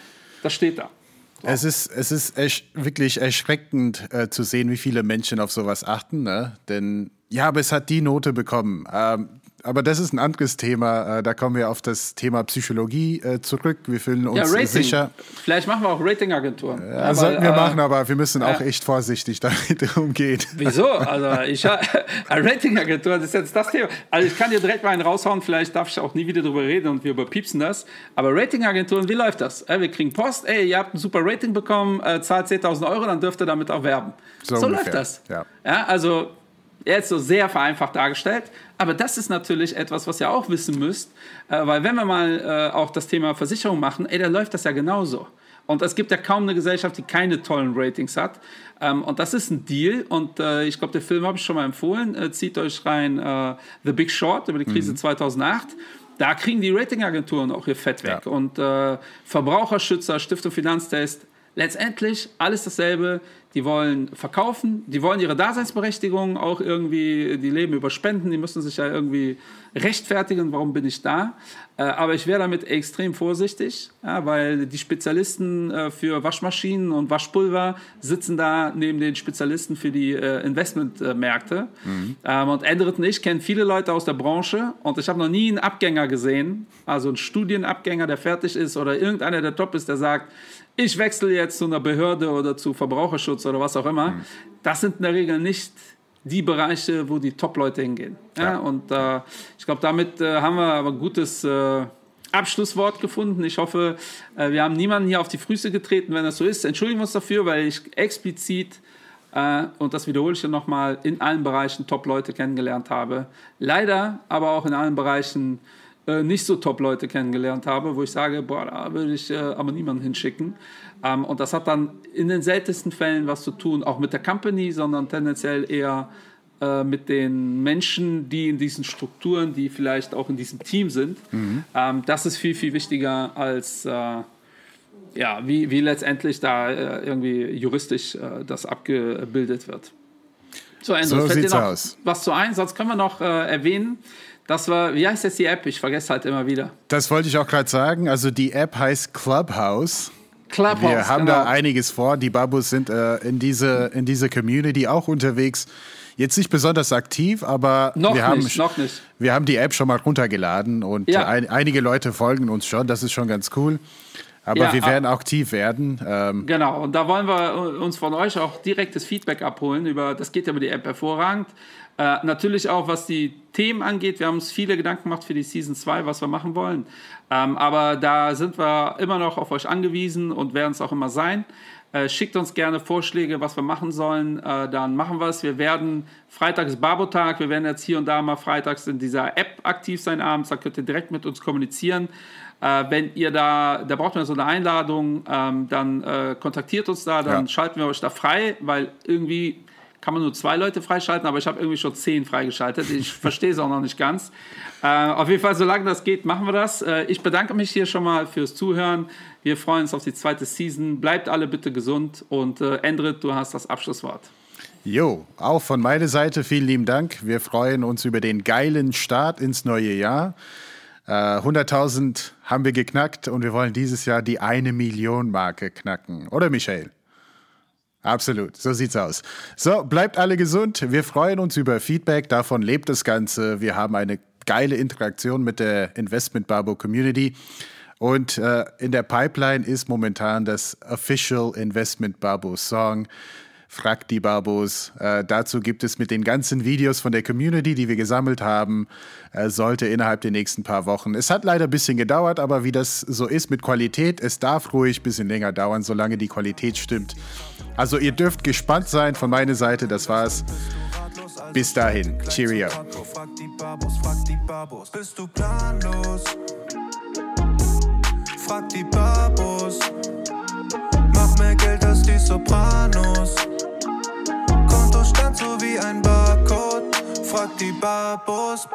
das steht da. Es ist, es ist ersch wirklich erschreckend äh, zu sehen, wie viele Menschen auf sowas achten. Ne? Denn ja, aber es hat die Note bekommen. Ähm, aber das ist ein anderes Thema. Äh, da kommen wir auf das Thema Psychologie äh, zurück. Wir fühlen uns ja, Rating. sicher. Vielleicht machen wir auch Ratingagenturen. Ja, aber, sollten wir äh, machen, aber wir müssen auch echt vorsichtig damit umgehen. Wieso? Also ich Ratingagenturen das ist jetzt das Thema. Also ich kann dir direkt mal einen raushauen. Vielleicht darf ich auch nie wieder darüber reden und wir überpiepsen das. Aber Ratingagenturen, wie läuft das? Wir kriegen Post. Ey, ihr habt ein super Rating bekommen, zahlt 10.000 Euro, dann dürft ihr damit auch werben. So, so läuft das. Ja. ja also Jetzt so sehr vereinfacht dargestellt. Aber das ist natürlich etwas, was ihr auch wissen müsst. Äh, weil wenn wir mal äh, auch das Thema Versicherung machen, ey, da läuft das ja genauso. Und es gibt ja kaum eine Gesellschaft, die keine tollen Ratings hat. Ähm, und das ist ein Deal. Und äh, ich glaube, der Film habe ich schon mal empfohlen. Äh, zieht euch rein äh, The Big Short über die Krise mhm. 2008 da kriegen die Ratingagenturen auch ihr Fett weg. Ja. Und äh, Verbraucherschützer, Stiftung Finanztest, letztendlich alles dasselbe. Die wollen verkaufen, die wollen ihre Daseinsberechtigung auch irgendwie, die leben über Spenden, die müssen sich ja irgendwie rechtfertigen, warum bin ich da. Äh, aber ich wäre damit extrem vorsichtig, weil die Spezialisten äh, für Waschmaschinen und Waschpulver sitzen da neben den Spezialisten für die äh, Investmentmärkte. Mhm. Ähm, und Endrit und ich kennen viele Leute aus der Branche und ich habe noch nie einen Abgänger gesehen, also einen Studienabgänger, der fertig ist oder irgendeiner, der top ist, der sagt, ich wechsle jetzt zu einer Behörde oder zu Verbraucherschutz oder was auch immer. Mhm. Das sind in der Regel nicht die Bereiche, wo die Top-Leute hingehen. Ja. ja und äh, ich glaube, damit äh, haben wir aber ein gutes äh, Abschlusswort gefunden. Ich hoffe, äh, wir haben niemanden hier auf die Füße getreten. Wenn das so ist, entschuldigen wir uns dafür, weil ich explizit äh, und das wiederhole ich nochmal, in allen Bereichen Top-Leute kennengelernt habe. Leider aber auch in allen Bereichen äh, nicht so Top-Leute kennengelernt habe, wo ich sage, boah, da würde ich äh, aber niemanden hinschicken. Ähm, und das hat dann in den seltensten Fällen was zu tun, auch mit der Company, sondern tendenziell eher äh, mit den Menschen, die in diesen Strukturen, die vielleicht auch in diesem Team sind. Mhm. Ähm, das ist viel, viel wichtiger als äh, ja, wie, wie letztendlich da äh, irgendwie juristisch äh, das abgebildet wird. So, Andrew, so fällt dir noch aus. was zu ein? Sonst können wir noch äh, erwähnen, das war, wie heißt jetzt die App? Ich vergesse halt immer wieder. Das wollte ich auch gerade sagen. Also die App heißt Clubhouse. Clubhouse. Wir haben genau. da einiges vor. Die Babus sind äh, in, diese, in diese Community auch unterwegs. Jetzt nicht besonders aktiv, aber noch wir, nicht, haben, noch nicht. wir haben die App schon mal runtergeladen und ja. ein, einige Leute folgen uns schon. Das ist schon ganz cool. Aber ja, wir werden auch aktiv werden. Ähm genau, und da wollen wir uns von euch auch direktes Feedback abholen. Über, das geht ja über die App hervorragend. Äh, natürlich auch, was die Themen angeht. Wir haben uns viele Gedanken gemacht für die Season 2, was wir machen wollen. Ähm, aber da sind wir immer noch auf euch angewiesen und werden es auch immer sein. Äh, schickt uns gerne Vorschläge, was wir machen sollen. Äh, dann machen wir es. Wir werden, Freitag ist Barbotag. Wir werden jetzt hier und da mal freitags in dieser App aktiv sein abends. Da könnt ihr direkt mit uns kommunizieren. Äh, wenn ihr da, da braucht man so eine Einladung, ähm, dann äh, kontaktiert uns da, dann ja. schalten wir euch da frei, weil irgendwie kann man nur zwei Leute freischalten, aber ich habe irgendwie schon zehn freigeschaltet. Ich verstehe es auch noch nicht ganz. Äh, auf jeden Fall, solange das geht, machen wir das. Äh, ich bedanke mich hier schon mal fürs Zuhören. Wir freuen uns auf die zweite Season. Bleibt alle bitte gesund und äh, Endrit, du hast das Abschlusswort. Jo, auch von meiner Seite vielen lieben Dank. Wir freuen uns über den geilen Start ins neue Jahr. 100.000 äh, haben wir geknackt und wir wollen dieses Jahr die eine Million Marke knacken. Oder Michael? Absolut, so sieht's aus. So, bleibt alle gesund. Wir freuen uns über Feedback. Davon lebt das Ganze. Wir haben eine geile Interaktion mit der Investment Barbo Community. Und äh, in der Pipeline ist momentan das Official Investment Barbo Song. Fragt die Barbos. Äh, dazu gibt es mit den ganzen Videos von der Community, die wir gesammelt haben, äh, sollte innerhalb der nächsten paar Wochen. Es hat leider ein bisschen gedauert, aber wie das so ist mit Qualität, es darf ruhig ein bisschen länger dauern, solange die Qualität stimmt. Also ihr dürft gespannt sein von meiner Seite. Das war's. Bis dahin. Cheerio. Frag die Babos, frag die Babos. Bist du planlos? Frag die Babos. Geld als die Sopranos. Kontostand so wie ein Barcode. Frag die Babos.